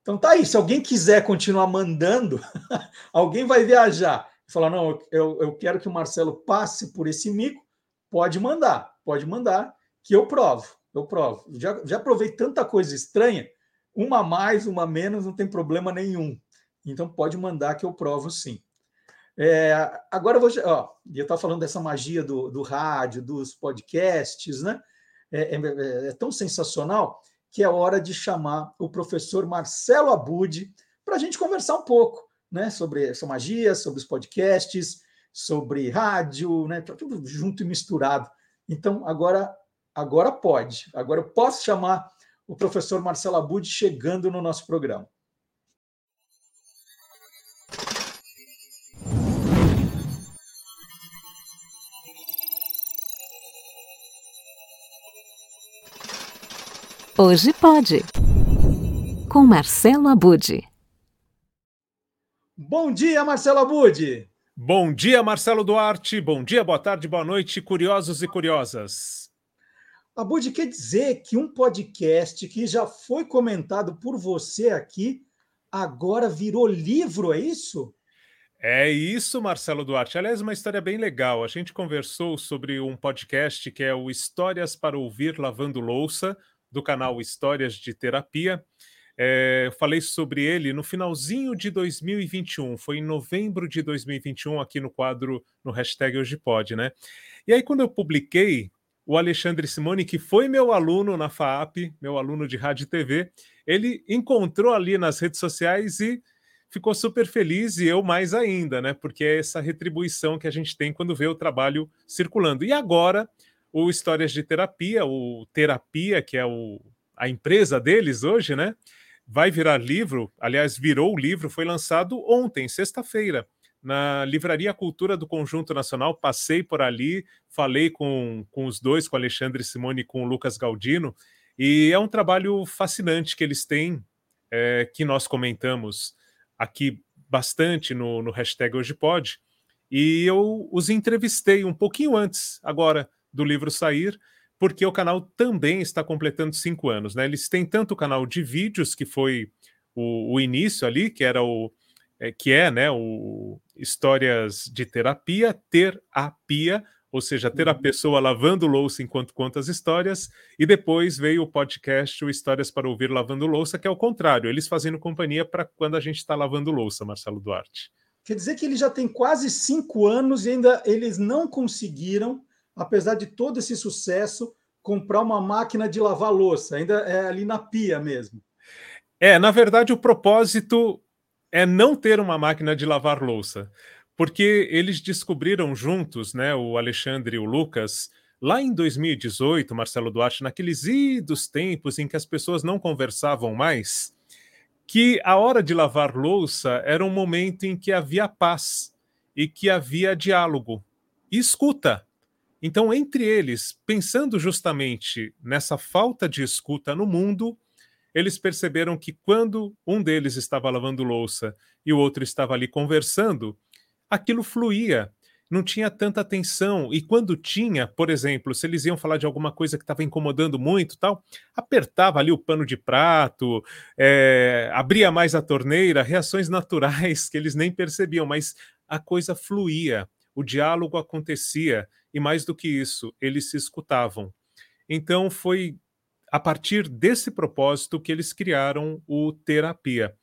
A: Então tá aí, se alguém quiser continuar mandando, alguém vai viajar e falar: não, eu, eu quero que o Marcelo passe por esse mico, pode mandar, pode mandar, que eu provo, eu provo. Já, já provei tanta coisa estranha, uma mais, uma menos, não tem problema nenhum. Então pode mandar que eu provo sim. É, agora eu vou. Ó, eu estava falando dessa magia do, do rádio, dos podcasts, né? é, é, é tão sensacional que é hora de chamar o professor Marcelo Abud para a gente conversar um pouco né, sobre essa magia, sobre os podcasts, sobre rádio, né, tá tudo junto e misturado. Então, agora, agora pode. Agora eu posso chamar o professor Marcelo Abud chegando no nosso programa.
K: Hoje pode. Com Marcelo Abude.
A: Bom dia, Marcelo Abude.
L: Bom dia, Marcelo Duarte. Bom dia, boa tarde, boa noite, curiosos e curiosas.
A: Abude, quer dizer que um podcast que já foi comentado por você aqui agora virou livro, é isso?
L: É isso, Marcelo Duarte. Aliás, uma história bem legal. A gente conversou sobre um podcast que é o Histórias para Ouvir Lavando Louça, do canal Histórias de Terapia. É, falei sobre ele no finalzinho de 2021, foi em novembro de 2021, aqui no quadro, no hashtag Hoje Pode, né? E aí, quando eu publiquei, o Alexandre Simone, que foi meu aluno na FAAP, meu aluno de rádio e TV, ele encontrou ali nas redes sociais e ficou super feliz, e eu mais ainda, né? Porque é essa retribuição que a gente tem quando vê o trabalho circulando. E agora o Histórias de Terapia, o Terapia, que é o, a empresa deles hoje, né? Vai virar livro, aliás, virou o livro, foi lançado ontem, sexta-feira, na Livraria Cultura do Conjunto Nacional. Passei por ali, falei com, com os dois, com Alexandre Simone e com Lucas Galdino, e é um trabalho fascinante que eles têm, é, que nós comentamos aqui bastante no, no hashtag Hoje Pode, e eu os entrevistei um pouquinho antes, agora, do livro sair, porque o canal também está completando cinco anos. Né? Eles têm tanto o canal de vídeos, que foi o, o início ali, que era o é, que é né, o Histórias de Terapia, Terapia, ou seja, ter a uhum. pessoa lavando louça enquanto conta as histórias, e depois veio o podcast o Histórias para Ouvir Lavando Louça, que é o contrário, eles fazendo companhia para quando a gente está lavando louça, Marcelo Duarte.
A: Quer dizer que ele já tem quase cinco anos e ainda eles não conseguiram apesar de todo esse sucesso, comprar uma máquina de lavar louça, ainda é ali na pia mesmo.
L: É, na verdade, o propósito é não ter uma máquina de lavar louça, porque eles descobriram juntos, né, o Alexandre e o Lucas, lá em 2018, Marcelo Duarte, naqueles idos tempos em que as pessoas não conversavam mais, que a hora de lavar louça era um momento em que havia paz e que havia diálogo e escuta. Então, entre eles, pensando justamente nessa falta de escuta no mundo, eles perceberam que quando um deles estava lavando louça e o outro estava ali conversando, aquilo fluía, não tinha tanta atenção. E quando tinha, por exemplo, se eles iam falar de alguma coisa que estava incomodando muito, tal, apertava ali o pano de prato, é, abria mais a torneira, reações naturais que eles nem percebiam, mas a coisa fluía, o diálogo acontecia e mais do que isso, eles se escutavam. Então foi a partir desse propósito que eles criaram o terapia.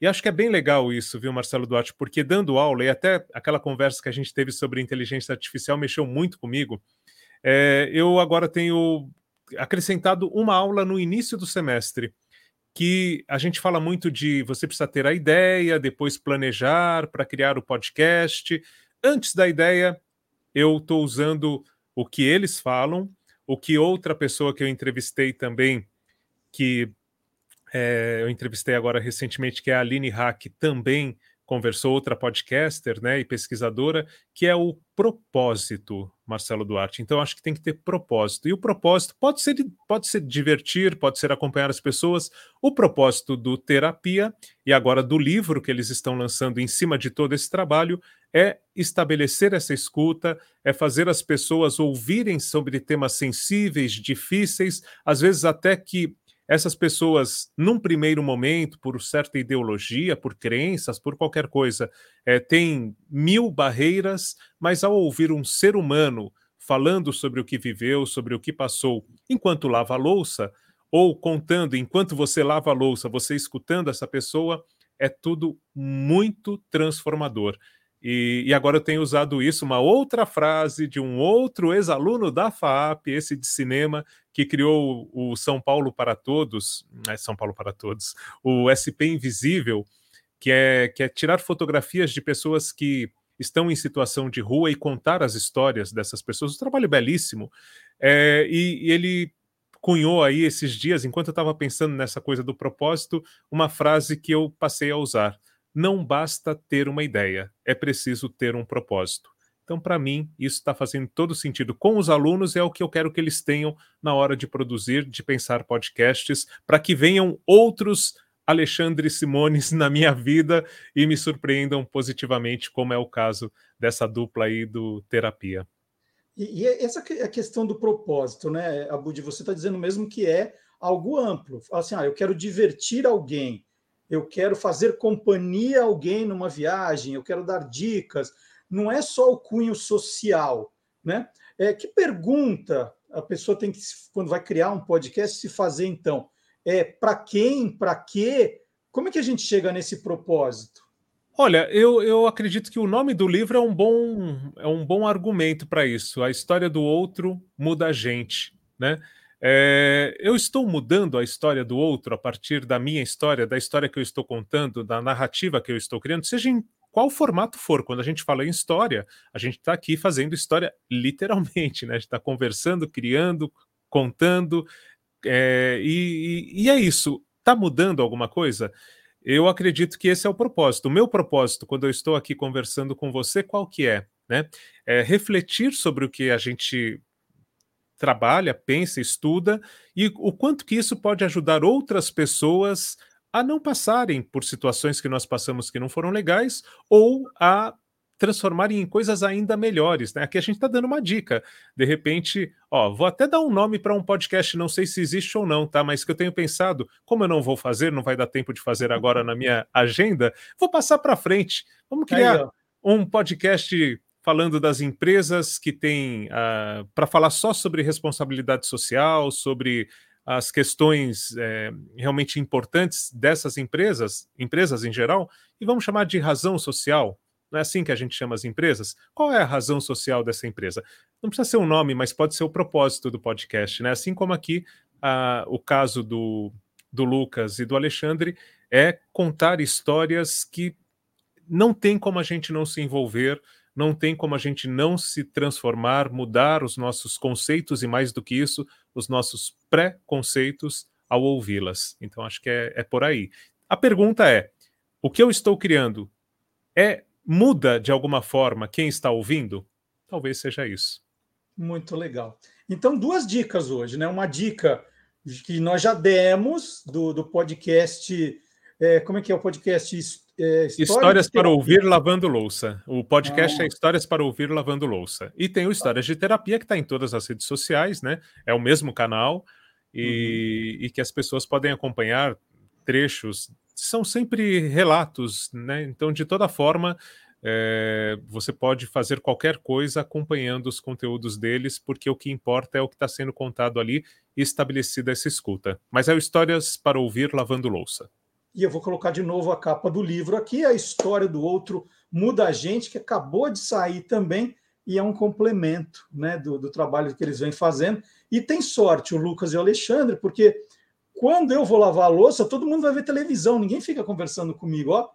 L: E acho que é bem legal isso, viu, Marcelo Duarte, porque dando aula, e até aquela conversa que a gente teve sobre inteligência artificial mexeu muito comigo. É, eu agora tenho acrescentado uma aula no início do semestre, que a gente fala muito de você precisa ter a ideia, depois planejar para criar o podcast. Antes da ideia, eu estou usando o que eles falam, o que outra pessoa que eu entrevistei também, que é, eu entrevistei agora recentemente, que é a Aline Hack, também conversou, outra podcaster né, e pesquisadora, que é o propósito, Marcelo Duarte. Então, acho que tem que ter propósito. E o propósito pode ser, pode ser divertir, pode ser acompanhar as pessoas. O propósito do terapia e agora do livro que eles estão lançando em cima de todo esse trabalho é estabelecer essa escuta, é fazer as pessoas ouvirem sobre temas sensíveis, difíceis, às vezes até que essas pessoas, num primeiro momento, por certa ideologia, por crenças, por qualquer coisa, é, têm mil barreiras, mas ao ouvir um ser humano falando sobre o que viveu, sobre o que passou enquanto lava a louça, ou contando enquanto você lava a louça, você escutando essa pessoa, é tudo muito transformador. E, e, agora eu tenho usado isso, uma outra frase de um outro ex-aluno da FAP, esse de cinema, que criou o São Paulo para Todos, é São Paulo para Todos, o SP Invisível, que é, que é tirar fotografias de pessoas que estão em situação de rua e contar as histórias dessas pessoas. Um trabalho belíssimo. É, e, e ele cunhou aí esses dias, enquanto eu estava pensando nessa coisa do propósito, uma frase que eu passei a usar. Não basta ter uma ideia, é preciso ter um propósito. Então, para mim, isso está fazendo todo sentido. Com os alunos, é o que eu quero que eles tenham na hora de produzir, de pensar podcasts, para que venham outros Alexandre Simones na minha vida e me surpreendam positivamente, como é o caso dessa dupla aí do Terapia.
A: E, e essa é a questão do propósito, né, Abud? Você está dizendo mesmo que é algo amplo. Assim, ah, eu quero divertir alguém, eu quero fazer companhia a alguém numa viagem, eu quero dar dicas. Não é só o cunho social, né? É, que pergunta a pessoa tem que, quando vai criar um podcast, se fazer então? é, para quem, para quê? Como é que a gente chega nesse propósito?
L: Olha, eu, eu acredito que o nome do livro é um bom, é um bom argumento para isso. A história do outro muda a gente, né? É, eu estou mudando a história do outro a partir da minha história, da história que eu estou contando, da narrativa que eu estou criando, seja em qual formato for. Quando a gente fala em história, a gente está aqui fazendo história literalmente, né? A gente está conversando, criando, contando, é, e, e, é isso. Está mudando alguma coisa? Eu acredito que esse é o propósito. O meu propósito, quando eu estou aqui conversando com você, qual que é? Né? É refletir sobre o que a gente trabalha, pensa, estuda e o quanto que isso pode ajudar outras pessoas a não passarem por situações que nós passamos que não foram legais ou a transformarem em coisas ainda melhores. Né? Aqui a gente está dando uma dica. De repente, ó, vou até dar um nome para um podcast, não sei se existe ou não, tá? Mas que eu tenho pensado, como eu não vou fazer, não vai dar tempo de fazer agora na minha agenda, vou passar para frente. Vamos criar Aí, um podcast falando das empresas que têm uh, ah, para falar só sobre responsabilidade social, sobre as questões é, realmente importantes dessas empresas, empresas em geral, e vamos chamar de razão social, não é assim que a gente chama as empresas? Qual é a razão social dessa empresa? Não precisa ser um nome, mas pode ser o propósito do podcast, né? Assim como aqui a, o caso do, do Lucas e do Alexandre é contar histórias que não tem como a gente não se envolver, não tem como a gente não se transformar, mudar os nossos conceitos e mais do que isso, os nossos pré-conceitos ao ouvi-las. Então acho que é, é por aí. A pergunta é: o que eu estou criando é muda de alguma forma quem está ouvindo? Talvez seja isso.
A: Muito legal. Então, duas dicas hoje, né? Uma dica que nós já demos do, do podcast. É, como é que é o podcast?
L: É, Histórias para ouvir lavando louça. O podcast ah. é Histórias para ouvir lavando louça. E tem o Histórias de Terapia, que está em todas as redes sociais, né? É o mesmo canal e, uhum. e que as pessoas podem acompanhar trechos são sempre relatos, né? Então, de toda forma, é, você pode fazer qualquer coisa acompanhando os conteúdos deles, porque o que importa é o que está sendo contado ali e estabelecida essa escuta. Mas é histórias para ouvir lavando louça.
A: E eu vou colocar de novo a capa do livro aqui, a história do outro muda a gente, que acabou de sair também, e é um complemento né, do, do trabalho que eles vêm fazendo. E tem sorte o Lucas e o Alexandre, porque quando eu vou lavar a louça, todo mundo vai ver televisão, ninguém fica conversando comigo, ó.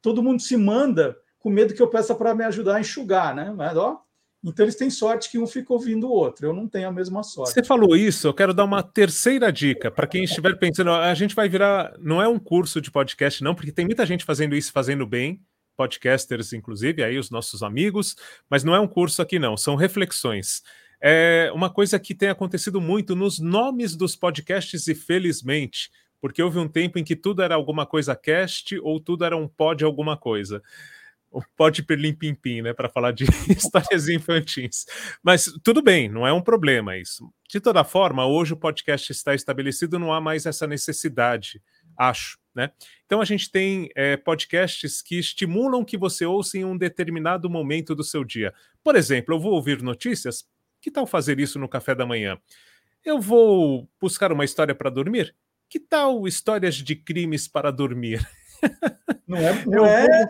A: Todo mundo se manda com medo que eu peça para me ajudar a enxugar, né? Mas, ó, então eles têm sorte que um fica ouvindo o outro. Eu não tenho a mesma sorte.
L: Você falou isso, eu quero dar uma terceira dica para quem estiver pensando, a gente vai virar, não é um curso de podcast não, porque tem muita gente fazendo isso, fazendo bem, podcasters inclusive, aí os nossos amigos, mas não é um curso aqui não, são reflexões é uma coisa que tem acontecido muito nos nomes dos podcasts, e felizmente, porque houve um tempo em que tudo era alguma coisa cast ou tudo era um pod alguma coisa. O pod perlim pim pim, né, para falar de histórias infantis. Mas tudo bem, não é um problema isso. De toda forma, hoje o podcast está estabelecido, não há mais essa necessidade, acho. Né? Então a gente tem é, podcasts que estimulam que você ouça em um determinado momento do seu dia. Por exemplo, eu vou ouvir notícias, que tal fazer isso no café da manhã? Eu vou buscar uma história para dormir? Que tal histórias de crimes para dormir?
A: Não é, não é,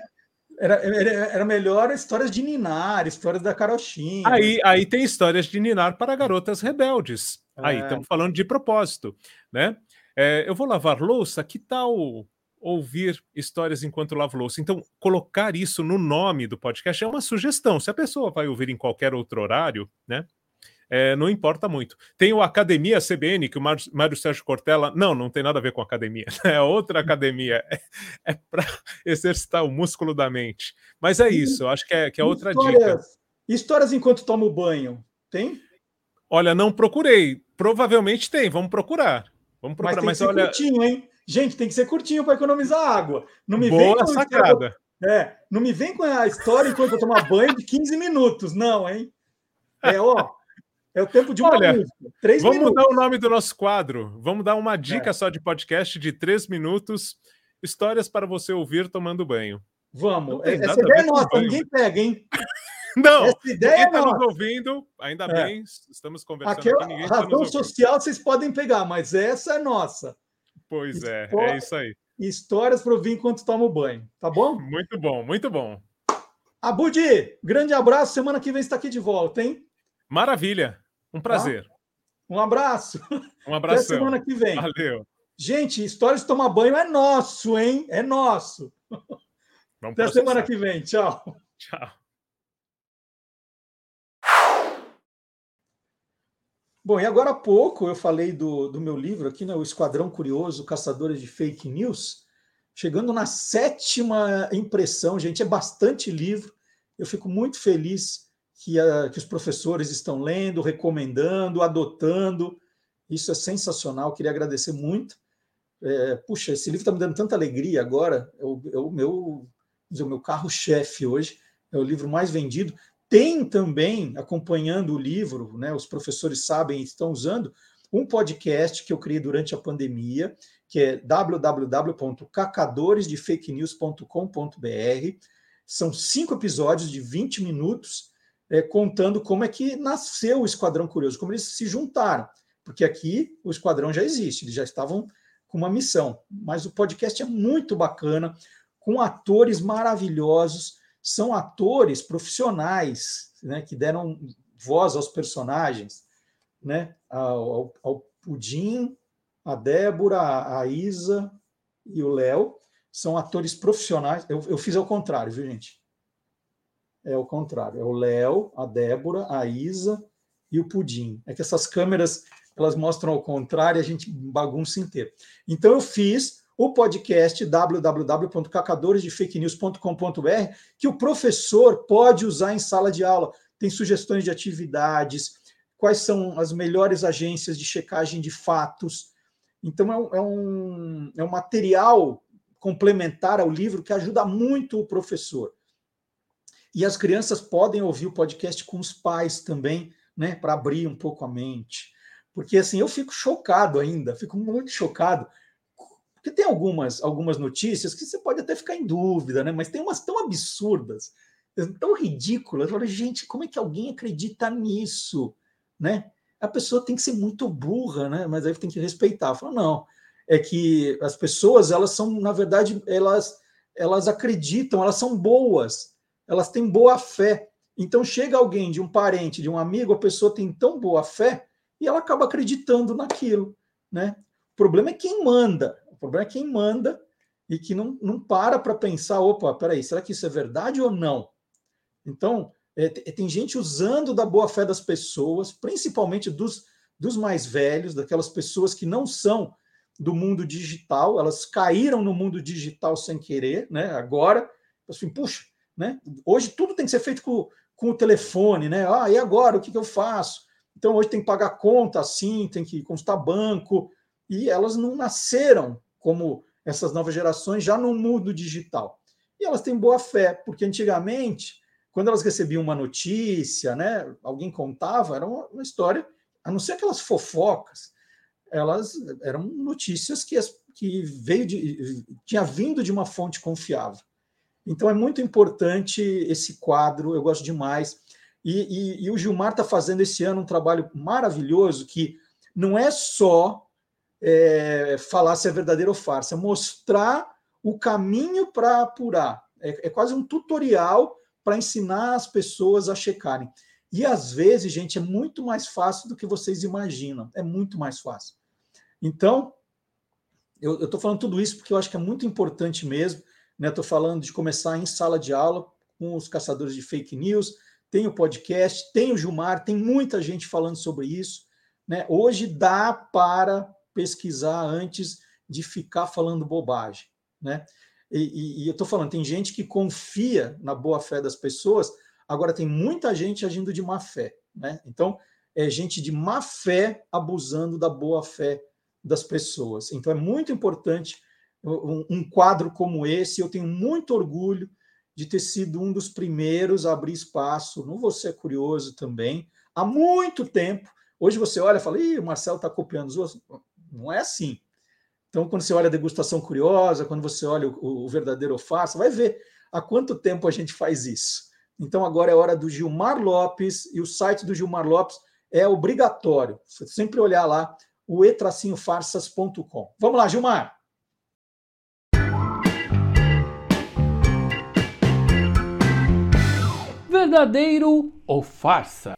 A: Era, era, era melhor histórias de Ninar, histórias da Carochinha.
L: Aí, aí tem histórias de Ninar para garotas rebeldes. Aí
A: É.
L: estamos falando de propósito, né? É, eu vou lavar louça, que tal ouvir histórias enquanto lavo louça? Então, colocar isso no nome do podcast é uma sugestão. Se a pessoa vai ouvir em qualquer outro horário, né? É, não importa muito. Tem o Academia CBN, que o Mário, Mário Sérgio Cortella. Não, não tem nada a ver com academia. É outra academia. É, é para exercitar o músculo da mente. Mas é isso, eu acho que é, que é outra dica.
A: histórias, histórias enquanto tomo banho. Tem?
L: Olha, não procurei. Provavelmente tem, vamos procurar. Vamos
A: Mas
L: procurar,
A: tem
L: mas,
A: que ser
L: olha.
A: curtinho, hein? Gente, tem que ser curtinho para economizar água. Não me
L: Boa
A: vem com
L: sacada.
A: É, não me vem com a história enquanto eu tomar banho de 15 minutos, não, hein? É, ó, é o tempo de uma
L: Olha,
A: música. Três
L: Vamos
A: minutos. É.
L: mudar o nome do nosso quadro. Vamos dar uma dica só de podcast de três minutos. Histórias para você ouvir tomando banho.
A: Vamos. Essa ideia é nossa,
L: banho.
A: ninguém pega, hein?
L: Não,
A: Essa ideia
L: ninguém
A: é
L: está nos ouvindo. Ainda
A: É.
L: bem, estamos conversando
A: Aquela
L: aqui. Ninguém tá nos
A: razão
L: ouvindo.
A: social vocês podem pegar, mas essa é nossa.
L: Pois é,
A: História-
L: é isso aí.
A: Histórias para ouvir enquanto tomo banho, tá bom?
L: Muito bom, muito bom.
A: Abudi, grande abraço. Semana que vem você está aqui de volta, hein?
L: Maravilha. Um prazer.
A: Um abraço.
L: Um
A: Até
L: abração.
A: semana que vem.
L: Valeu.
A: Gente, histórias de tomar banho é nosso, hein? É nosso.
L: Vamos
A: Até semana
L: processar.
A: que vem. Tchau.
L: Tchau.
A: Bom, e agora há pouco eu falei do, do meu livro aqui, né, O Esquadrão Curioso, Caçadores de Fake News, chegando na sétima impressão, gente, é bastante livro. Eu fico muito feliz que, a- que os professores estão lendo, recomendando, adotando. Isso é sensacional, queria agradecer muito. É, puxa, esse livro está me dando tanta alegria agora, é o, é o meu, meu carro-chefe hoje, é o livro mais vendido. Tem também, acompanhando o livro, né, os professores sabem e estão usando, um podcast que eu criei durante a pandemia, que é www.cacadoresdefakenews.com.br. São cinco episódios de 20 minutos, é, contando como é que nasceu o Esquadrão Curioso, como eles se juntaram. Porque aqui o Esquadrão já existe, eles já estavam com uma missão. Mas o podcast é muito bacana, com atores maravilhosos, são atores profissionais né, que deram voz aos personagens, né, ao, ao, Pudim, a Débora, a Isa e o Léo. São atores profissionais. Eu, eu fiz ao contrário, viu, gente? É o contrário. É o Léo, a Débora, a Isa e o Pudim. É que essas câmeras elas mostram ao contrário e a gente bagunça inteiro. Então eu fiz o podcast www.cacadoresdefakenews.com.br que o professor pode usar em sala de aula. Tem sugestões de atividades, quais são as melhores agências de checagem de fatos. Então é um, é um, é um material complementar ao livro que ajuda muito o professor. E as crianças podem ouvir o podcast com os pais também, né, para abrir um pouco a mente. Porque assim, eu fico chocado ainda, fico muito chocado, porque tem algumas, algumas notícias que você pode até ficar em dúvida, né? Mas tem umas tão absurdas, tão ridículas. Falo, gente, como é que alguém acredita nisso, né? A pessoa tem que ser muito burra, né? Mas aí tem que respeitar. Eu falo, não, é que as pessoas, elas são, na verdade, elas, elas acreditam, elas são boas, elas têm boa fé. Então chega alguém de um parente, de um amigo, a pessoa tem tão boa fé e ela acaba acreditando naquilo, né? O problema é quem manda, o problema é quem manda e que não, não para para pensar, opa, peraí, será que isso é verdade ou não? Então, é, tem gente usando da boa fé das pessoas, principalmente dos, dos mais velhos, daquelas pessoas que não são do mundo digital, elas caíram no mundo digital sem querer, né? Agora, assim, puxa, né? Hoje tudo tem que ser feito com, com o telefone, né? Ah, e agora o que, que eu faço? Então hoje tem que pagar conta assim, tem que consultar banco, e elas não nasceram como essas novas gerações já no mundo digital. E elas têm boa fé, porque antigamente, quando elas recebiam uma notícia, né, alguém contava, era uma, uma história, a não ser aquelas fofocas, elas eram notícias que, que veio de, tinha vindo de uma fonte confiável. Então é muito importante esse quadro, eu gosto demais. E, e, e o Gilmar está fazendo esse ano um trabalho maravilhoso que não é só é, falar se é verdadeiro ou farsa, é mostrar o caminho para apurar. É, é quase um tutorial para ensinar as pessoas a checarem. E às vezes, gente, é muito mais fácil do que vocês imaginam. É muito mais fácil. Então, eu estou falando tudo isso porque eu acho que é muito importante mesmo. Estou né? falando de começar em sala de aula com os caçadores de fake news. Tem o podcast, tem o Gilmar, tem muita gente falando sobre isso. Né? Hoje dá para pesquisar antes de ficar falando bobagem. Né? E, e, e eu estou falando, tem gente que confia na boa fé das pessoas, agora tem muita gente agindo de má fé. Né? Então, é gente de má fé abusando da boa fé das pessoas. Então, é muito importante um, quadro como esse. Eu tenho muito orgulho de ter sido um dos primeiros a abrir espaço no Você é Curioso também, há muito tempo, Hoje você olha e fala, Ih, o Marcelo está copiando os outros. Não é assim. Então, quando você olha a degustação curiosa, quando você olha o, o verdadeiro farsa, vai ver há quanto tempo a gente faz isso. Então, agora é hora do Gilmar Lopes, e o site do Gilmar Lopes é obrigatório. Você sempre olhar lá, o etracinhofarsas.com. Vamos lá, Gilmar!
M: Verdadeiro ou farsa?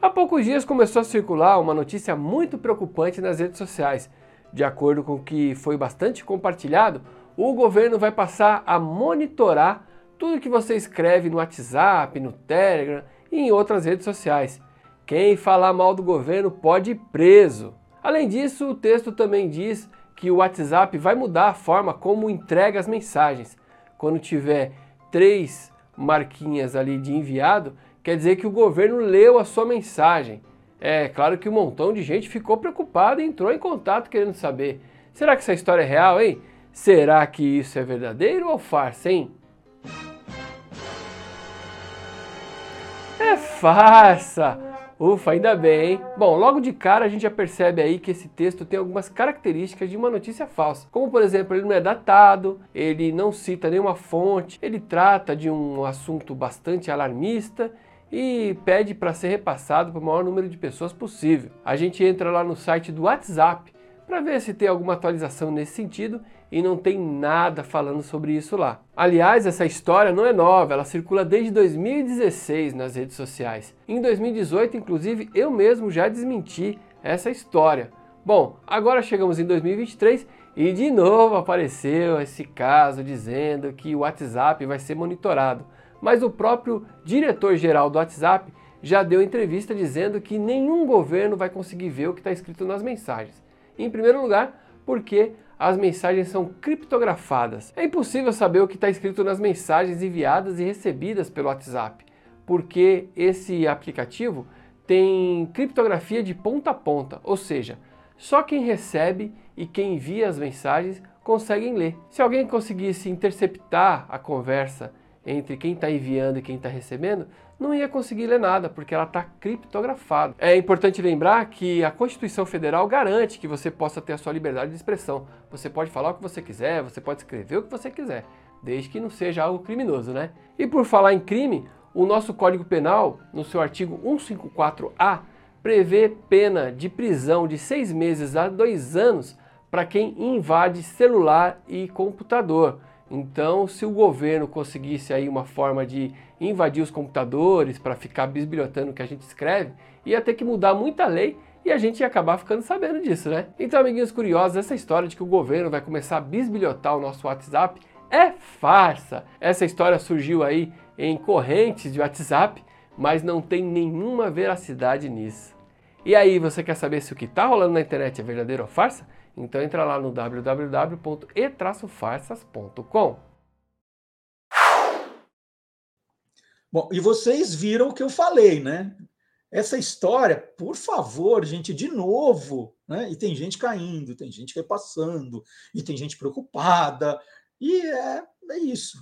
M: Há poucos dias começou a circular uma notícia muito preocupante nas redes sociais. De acordo com o que foi bastante compartilhado, o governo vai passar a monitorar tudo que você escreve no WhatsApp, no Telegram e em outras redes sociais. Quem falar mal do governo pode ir preso. Além disso, o texto também diz que o WhatsApp vai mudar a forma como entrega as mensagens. Quando tiver três marquinhas ali de enviado, quer dizer que o governo leu a sua mensagem. É claro que um montão de gente ficou preocupado e entrou em contato querendo saber: será que essa história é real, hein? Será que isso é verdadeiro ou farsa, hein? É farsa! Ufa, ainda bem. Bom, logo de cara a gente já percebe aí que esse texto tem algumas características de uma notícia falsa. Como, por exemplo, ele não é datado, ele não cita nenhuma fonte, ele trata de um assunto bastante alarmista e pede para ser repassado para o maior número de pessoas possível. A gente entra lá no site do WhatsApp para ver se tem alguma atualização nesse sentido e não tem nada falando sobre isso lá. Aliás, essa história não é nova, ela circula desde 2016 nas redes sociais. Em 2018, inclusive, eu mesmo já desmenti essa história. Bom, agora chegamos em 2023 e de novo apareceu esse caso dizendo que o WhatsApp vai ser monitorado mas o próprio diretor-geral do WhatsApp já deu entrevista dizendo que nenhum governo vai conseguir ver o que está escrito nas mensagens. Em primeiro lugar, porque as mensagens são criptografadas. É impossível saber o que está escrito nas mensagens enviadas e recebidas pelo WhatsApp, porque esse aplicativo tem criptografia de ponta a ponta, ou seja, só quem recebe e quem envia as mensagens conseguem ler. Se alguém conseguisse interceptar a conversa entre quem está enviando e quem está recebendo, não ia conseguir ler nada, porque ela está criptografada. É importante lembrar que a Constituição Federal garante que você possa ter a sua liberdade de expressão. Você pode falar o que você quiser, você pode escrever o que você quiser, desde que não seja algo criminoso, né? E por falar em crime, o nosso Código Penal, no seu artigo 154A, prevê pena de prisão de seis meses a dois anos para quem invade celular e computador. Então, se o governo conseguisse aí uma forma de invadir os computadores para ficar bisbilhotando o que a gente escreve, ia ter que mudar muita lei e a gente ia acabar ficando sabendo disso, né? Então, amiguinhos curiosos, essa história de que o governo vai começar a bisbilhotar o nosso WhatsApp é farsa. Essa história surgiu aí em correntes de WhatsApp, mas não tem nenhuma veracidade nisso. E aí, você quer saber se o que está rolando na internet é verdadeiro ou farsa? Então entra lá no www.e-farsas.com.
A: Bom, e vocês viram o que eu falei, né? Essa história, por favor, gente, de novo, né? E tem gente caindo, tem gente repassando, e tem gente preocupada, e é, é isso.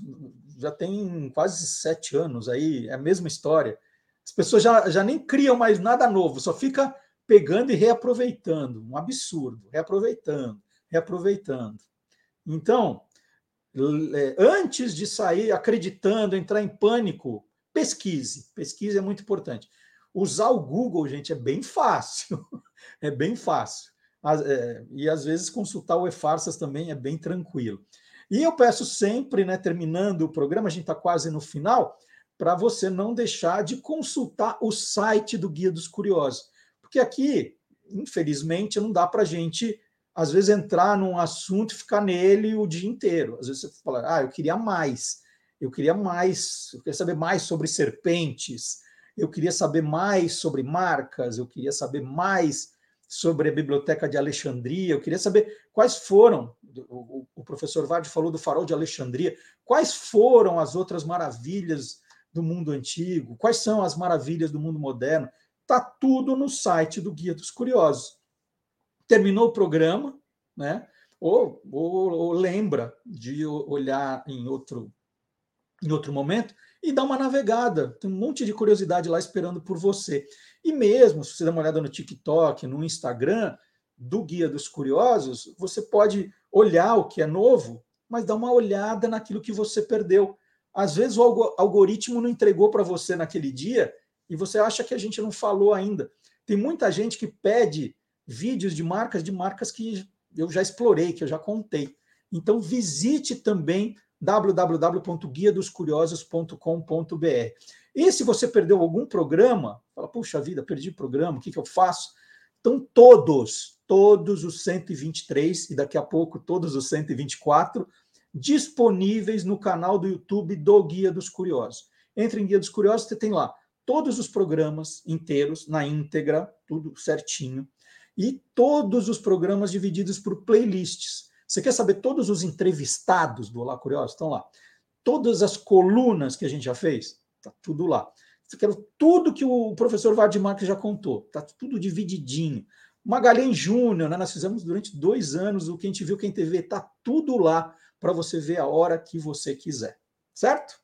A: Já tem quase sete anos aí, é a mesma história. As pessoas já, já nem criam mais nada novo, só fica pegando e reaproveitando. Um absurdo. Reaproveitando, reaproveitando. Então, é, antes de sair acreditando, entrar em pânico, pesquise. Pesquise é muito importante. Usar o Google, gente, é bem fácil. É bem fácil. É, e às vezes consultar o e-farsas também é bem tranquilo. E eu peço sempre, né, terminando o programa, a gente está quase no final, para você não deixar de consultar o site do Guia dos Curiosos. Porque aqui, infelizmente, não dá para a gente, às vezes, entrar num assunto e ficar nele o dia inteiro. Às vezes você fala, ah, eu queria mais, eu queria mais, eu queria saber mais sobre serpentes, eu queria saber mais sobre marcas, eu queria saber mais sobre a Biblioteca de Alexandria, eu queria saber quais foram, o, professor Vardy falou do farol de Alexandria, quais foram as outras maravilhas do mundo antigo, quais são as maravilhas do mundo moderno, está tudo no site do Guia dos Curiosos. Terminou o programa, né? Ou, ou, ou lembra de olhar em outro, em outro momento e dar uma navegada. Tem um monte de curiosidade lá esperando por você. E mesmo, se você der uma olhada no TikTok, no Instagram do Guia dos Curiosos, você pode olhar o que é novo, mas dar uma olhada naquilo que você perdeu. Às vezes o algoritmo não entregou para você naquele dia e você acha que a gente não falou ainda. Tem muita gente que pede vídeos de marcas, de marcas que eu já explorei, que eu já contei. Então visite também www.guiadoscuriosos.com.br. E se você perdeu algum programa, fala, puxa vida, perdi programa, o que, que eu faço? Então, todos, todos os 123, e daqui a pouco todos os 124, disponíveis no canal do YouTube do Guia dos Curiosos. Entre em Guia dos Curiosos, você tem lá todos os programas inteiros, na íntegra, tudo certinho, e todos os programas divididos por playlists. Você quer saber todos os entrevistados do Olá Curioso? Estão lá. Todas as colunas que a gente já fez? Está tudo lá. Você quer tudo que o professor Vardimar já contou? Está tudo divididinho. Magalhães Júnior, né? nós fizemos durante dois anos o que a gente viu quem TV, está tudo lá para você ver a hora que você quiser. Certo?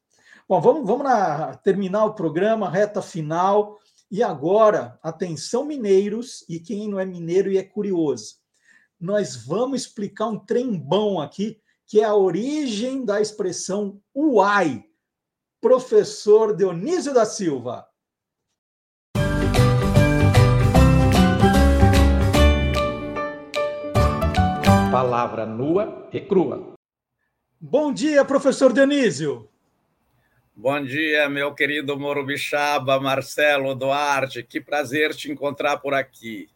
A: Bom, vamos, vamos na, terminar o programa, reta final. E agora, atenção mineiros e quem não é mineiro e é curioso nós vamos explicar um trembão aqui, que é a origem da expressão uai. Professor Dionísio da Silva.
N: Palavra nua e crua.
A: Bom dia, professor Dionísio.
N: Bom dia, meu querido Morubixaba, Marcelo Duarte. Que prazer te encontrar por aqui.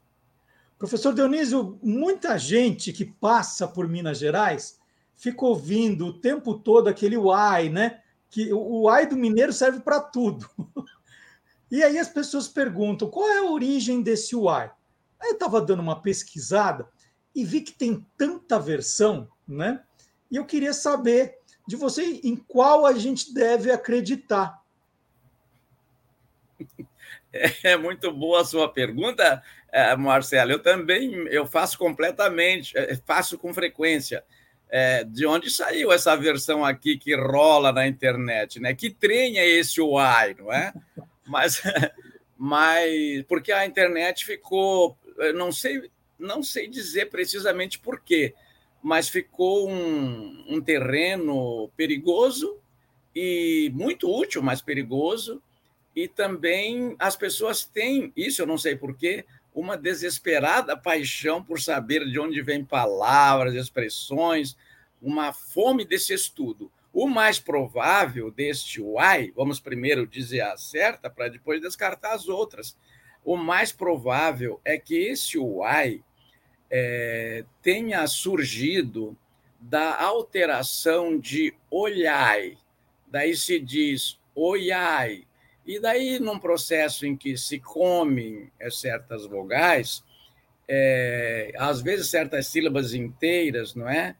A: Professor Dionísio, muita gente que passa por Minas Gerais fica ouvindo o tempo todo aquele uai, né? Que o uai do mineiro serve para tudo. E aí as pessoas perguntam qual é a origem desse uai. Aí eu estava dando uma pesquisada e vi que tem tanta versão, né? E eu queria saber de você em qual a gente deve acreditar.
N: É muito boa a sua pergunta, é, Marcelo. Eu também eu faço completamente, é, faço com frequência. É, de onde saiu essa versão aqui que rola na internet, né? Que trem é esse UAI, não é? Mas, mas porque a internet ficou, não sei, não sei dizer precisamente por quê, mas ficou um, um terreno perigoso e muito útil, mas perigoso e também as pessoas têm, isso eu não sei porquê, uma desesperada paixão por saber de onde vêm palavras, expressões, uma fome desse estudo. O mais provável deste why, vamos primeiro dizer a certa para depois descartar as outras. O mais provável é que esse why é, tenha surgido da alteração de olhai. Daí se diz oiai, e daí, num processo em que se comem eh, certas vogais, é, às vezes certas sílabas inteiras, não é?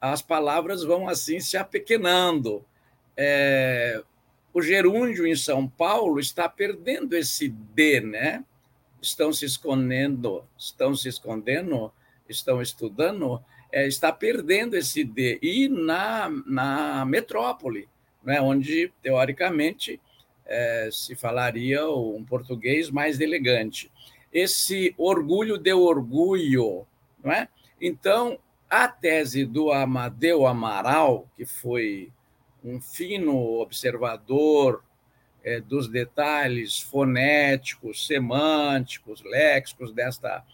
N: As palavras vão assim se apequenando. É, o gerúndio em São Paulo está perdendo esse D, né? Estão se escondendo, estão se escondendo, estão estudando, é, está perdendo esse D. E na, na metrópole, né? onde, teoricamente, é, se falaria um português mais elegante. Esse orgulho de orgulho, não é? Então, a tese do Amadeu Amaral, que foi um fino observador é, dos detalhes fonéticos, semânticos, léxicos desta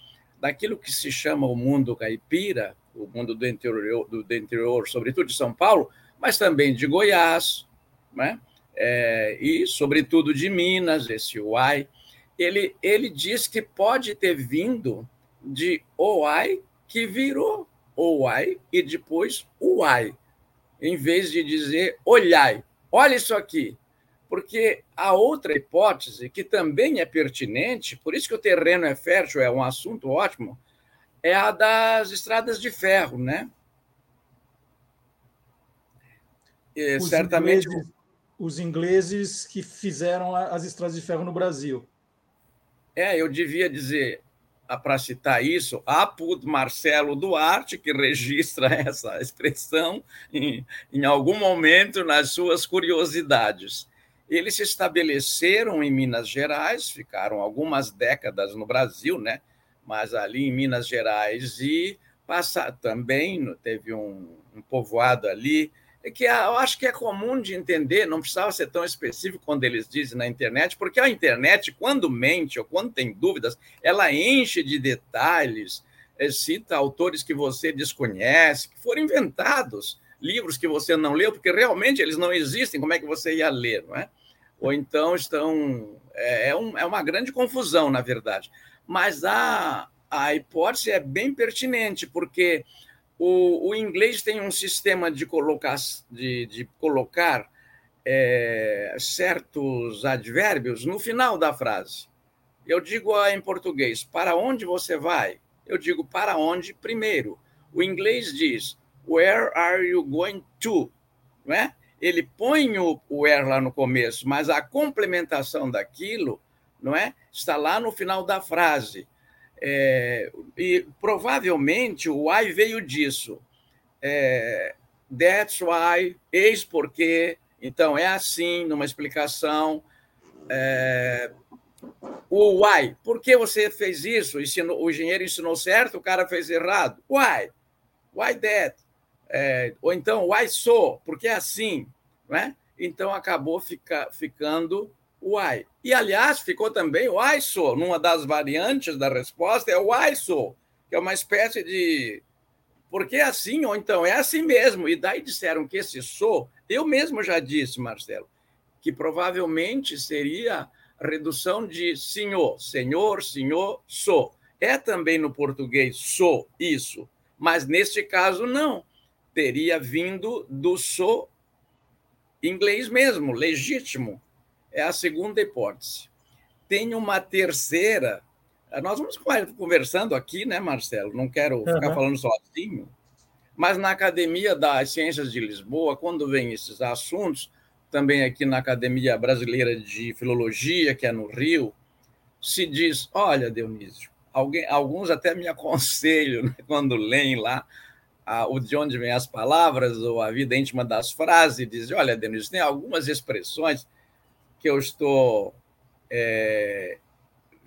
N: daquilo que se chama o mundo caipira, o mundo do interior, do, do interior, sobretudo de São Paulo, mas também de Goiás, né? É, e sobretudo de Minas, esse UAI. Ele, ele diz que pode ter vindo de OAI que virou OAI e depois UAI, em vez de dizer olhai. Olha isso aqui, porque a outra hipótese, que também é pertinente, por isso que o terreno é fértil, é um assunto ótimo, é a das estradas de ferro, né?
A: E, os certamente. Ingleses, os ingleses que fizeram as estradas de ferro no Brasil.
N: É, eu devia dizer, para citar isso, Apud Marcelo Duarte, que registra essa expressão em, em algum momento nas suas curiosidades. Eles se estabeleceram em Minas Gerais, ficaram algumas décadas no Brasil, né? mas ali em Minas Gerais, e passa, também teve um, um povoado ali, que é, eu acho que é comum de entender, não precisava ser tão específico quando eles dizem na internet, porque a internet, quando mente ou quando tem dúvidas, ela enche de detalhes, eh, cita autores que você desconhece, que foram inventados, livros que você não leu, porque realmente eles não existem, como é que você ia ler, não é? Ou então estão. É, é, um, é uma grande confusão, na verdade mas a, a hipótese é bem pertinente, porque o, o inglês tem um sistema de colocar, de, de colocar é, certos advérbios no final da frase. Eu digo em português, para onde você vai? Eu digo para onde primeiro. O inglês diz, where are you going to? Não é? Ele põe o where lá no começo, mas a complementação daquilo não é? Está lá no final da frase. É, e provavelmente o why veio disso. É, that's why, eis porque. Então, é assim, numa explicação. É, o why, por que você fez isso? Ensinou, o engenheiro ensinou certo, o cara fez errado. Why? Why that? É, ou então, why so? Porque é assim. Não é? Então, acabou fica, ficando why. E, aliás, ficou também o ISO, numa das variantes da resposta, é o ISO, que é uma espécie de. Porque é assim, ou então é assim mesmo. E daí disseram que esse so, eu mesmo já disse, Marcelo, que provavelmente seria redução de senhor, senhor, senhor, so. É também no português so, isso. Mas neste caso, não. Teria vindo do so inglês mesmo, legítimo é a segunda hipótese. Tem uma terceira. Nós vamos conversando aqui, né, Marcelo? Não quero ficar uhum. falando sozinho. Mas na Academia das Ciências de Lisboa, quando vem esses assuntos, também aqui na Academia Brasileira de Filologia, que é no Rio, se diz: olha, Dionísio, alguém, alguns até me aconselham né, quando leem lá a, o de onde vêm as palavras ou a vida íntima das frases, dizem: olha, Dionísio, tem algumas expressões que eu estou é,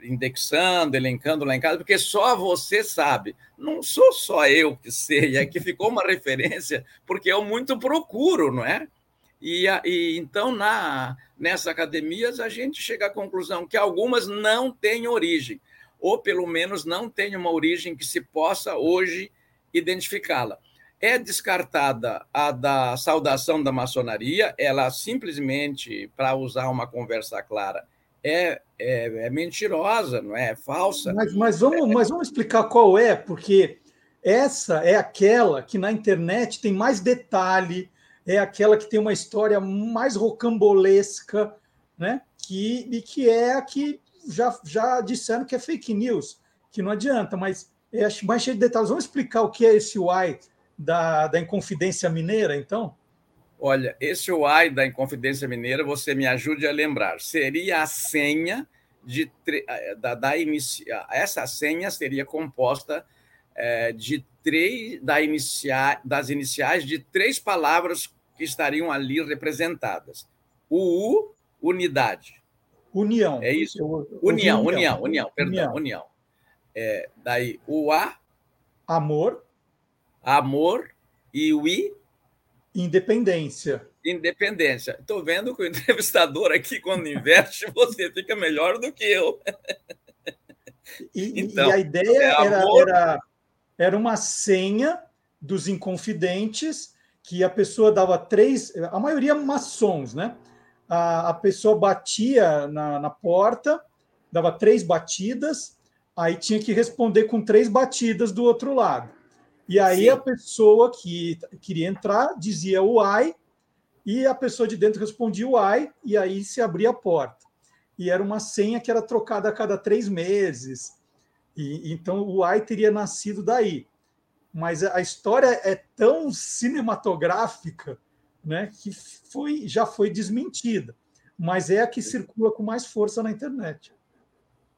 N: indexando, elencando lá em casa, porque só você sabe. Não sou só eu que sei, é que ficou uma referência, porque eu muito procuro, não é? E, e então, na, nessas academias, a gente chega à conclusão que algumas não têm origem, ou pelo menos não têm uma origem que se possa hoje identificá-la. É descartada a da saudação da maçonaria, ela simplesmente, para usar uma conversa clara, é, é, é, mentirosa, não é? é falsa.
A: Mas, mas, vamos, mas vamos explicar qual é, porque essa é aquela que na internet tem mais detalhe, é aquela que tem uma história mais rocambolesca, né? Que, e que é a que já, já disseram que é fake news, que não adianta, mas é mais cheio de detalhes. Vamos explicar o que é esse why da, da Inconfidência Mineira, então?
N: Olha, esse Y da Inconfidência Mineira, você me ajude a lembrar, seria a senha de da, da inicia, essa senha seria composta é, de três da inicia, das iniciais de três palavras que estariam ali representadas. O U, unidade.
A: União.
N: É isso? União, união, união, união, perdão, união. união. É, daí o A.
A: Amor
N: amor e o I?
A: Independência.
N: Independência. Estou vendo que o entrevistador aqui, quando inverte, você fica melhor do que eu.
A: E, então, e a ideia é era, era, era uma senha dos Inconfidentes, que a pessoa dava três, a maioria maçons, né? A, a pessoa batia na, na porta, dava três batidas, aí tinha que responder com três batidas do outro lado. E aí Sim. a pessoa que queria entrar dizia o ai, e a pessoa de dentro respondia o ai, e aí se abria a porta. E era uma senha que era trocada a cada três meses. E, então o ai teria nascido daí. Mas a história é tão cinematográfica né, que foi, já foi desmentida. Mas é a que circula com mais força na internet.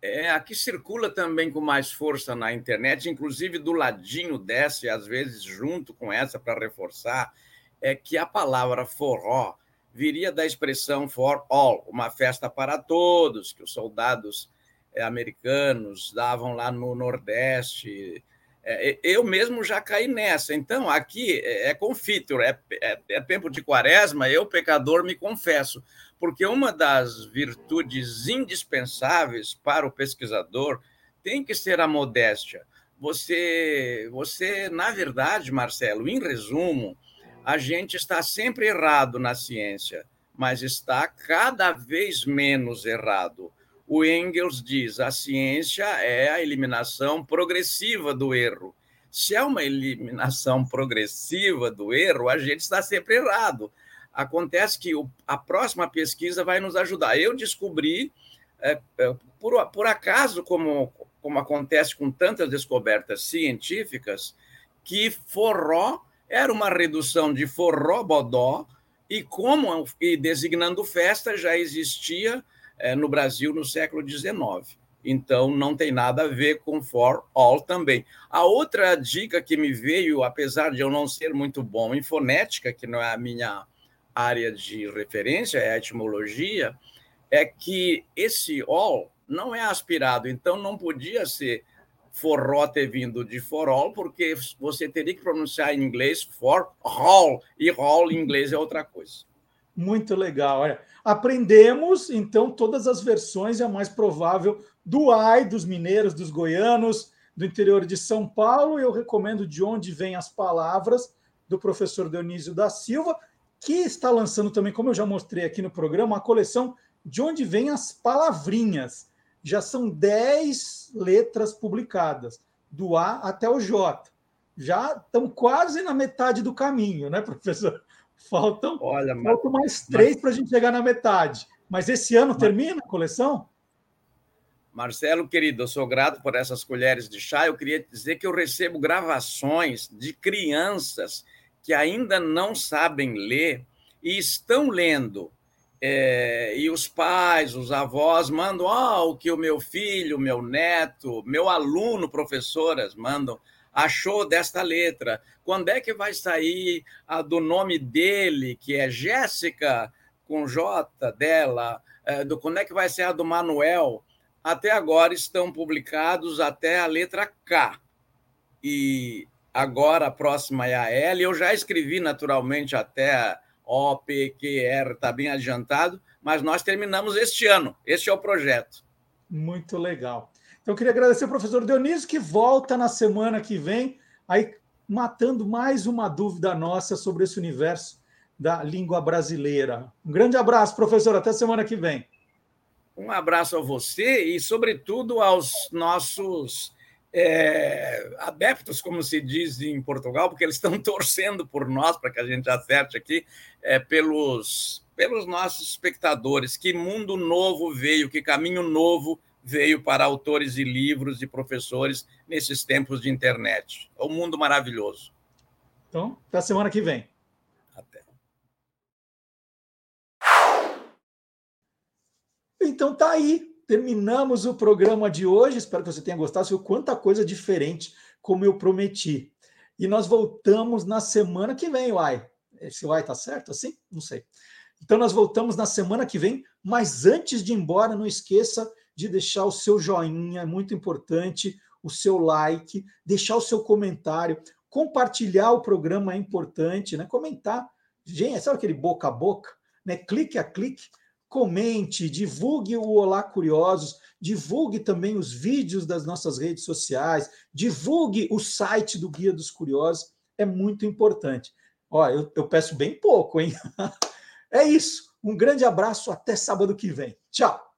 N: É, a que circula também com mais força na internet, inclusive do ladinho dessa, e às vezes junto com essa para reforçar, é que a palavra forró viria da expressão for all, uma festa para todos, que os soldados eh, americanos davam lá no Nordeste. É, eu mesmo já caí nessa. Então, aqui é, é confiture, é, é, é tempo de quaresma, eu, pecador, me confesso porque uma das virtudes indispensáveis para o pesquisador tem que ser a modéstia. Você, você, na verdade, Marcelo, em resumo, a gente está sempre errado na ciência, mas está cada vez menos errado. O Engels diz: a ciência é a eliminação progressiva do erro. Se é uma eliminação progressiva do erro, a gente está sempre errado. Acontece que o, a próxima pesquisa vai nos ajudar. Eu descobri, é, é, por, por acaso, como, como acontece com tantas descobertas científicas, que forró era uma redução de forró bodó, e como e designando festa já existia é, no Brasil no século XIX. Então, não tem nada a ver com for all também. A outra dica que me veio, apesar de eu não ser muito bom em fonética, que não é a minha área de referência, é a etimologia, é que esse all não é aspirado, então não podia ser forró ter vindo de for all, porque você teria que pronunciar em inglês for all, e all em inglês é outra coisa.
A: Muito legal. Olha, aprendemos, então, todas as versões, é a mais provável do AI, dos mineiros, dos goianos, do interior de São Paulo. Eu recomendo De Onde Vêm as Palavras, do professor Dionísio da Silva que está lançando também, como eu já mostrei aqui no programa, a coleção De Onde Vêm as Palavrinhas. Já são 10 letras publicadas, do A até o J. Já estamos quase na metade do caminho, né, professor? Faltam, Olha, faltam mais três para a gente chegar na metade. Mas esse ano termina a coleção?
N: Marcelo, querido, eu sou grato por essas colheres de chá. Eu queria dizer que eu recebo gravações de crianças que ainda não sabem ler e estão lendo. É, e os pais, os avós mandam oh, o que o meu filho, meu neto, meu aluno, professoras mandam, achou desta letra. Quando é que vai sair a do nome dele, que é Jéssica, com J dela? É, do, quando é que vai ser a do Manuel? Até agora estão publicados até a letra K. E agora a próxima é a L. Eu já escrevi naturalmente até O, P, Q, R, está bem adiantado, mas nós terminamos este ano. Este é o projeto.
A: Muito legal. Então, eu queria agradecer ao professor Dionísio, que volta na semana que vem, aí matando mais uma dúvida nossa sobre esse universo da língua brasileira. Um grande abraço, professor. Até semana que vem.
N: Um abraço a você e, sobretudo, aos nossos é, adeptos, como se diz em Portugal, porque eles estão torcendo por nós para que a gente acerte aqui, é, pelos, pelos nossos espectadores. Que mundo novo veio, que caminho novo veio para autores e livros e professores nesses tempos de internet. É um mundo maravilhoso.
A: Então, até semana que vem.
N: Até.
A: Então tá aí terminamos o programa de hoje. Espero que você tenha gostado. Viu quanta coisa diferente, como eu prometi. E nós voltamos na semana que vem, Uai. Esse Uai tá certo assim? Não sei. Então nós voltamos na semana que vem, mas antes de ir embora, não esqueça de deixar o seu joinha, é muito importante, o seu like, deixar o seu comentário, compartilhar o programa é importante, né? Comentar. Gente, sabe aquele boca a boca? Né? Clique a clique comente, divulgue o Olá Curiosos, divulgue também os vídeos das nossas redes sociais, divulgue o site do Guia dos Curiosos. é muito importante. Ó, eu, eu peço bem pouco, hein? É isso. Um grande abraço, até sábado que vem. Tchau!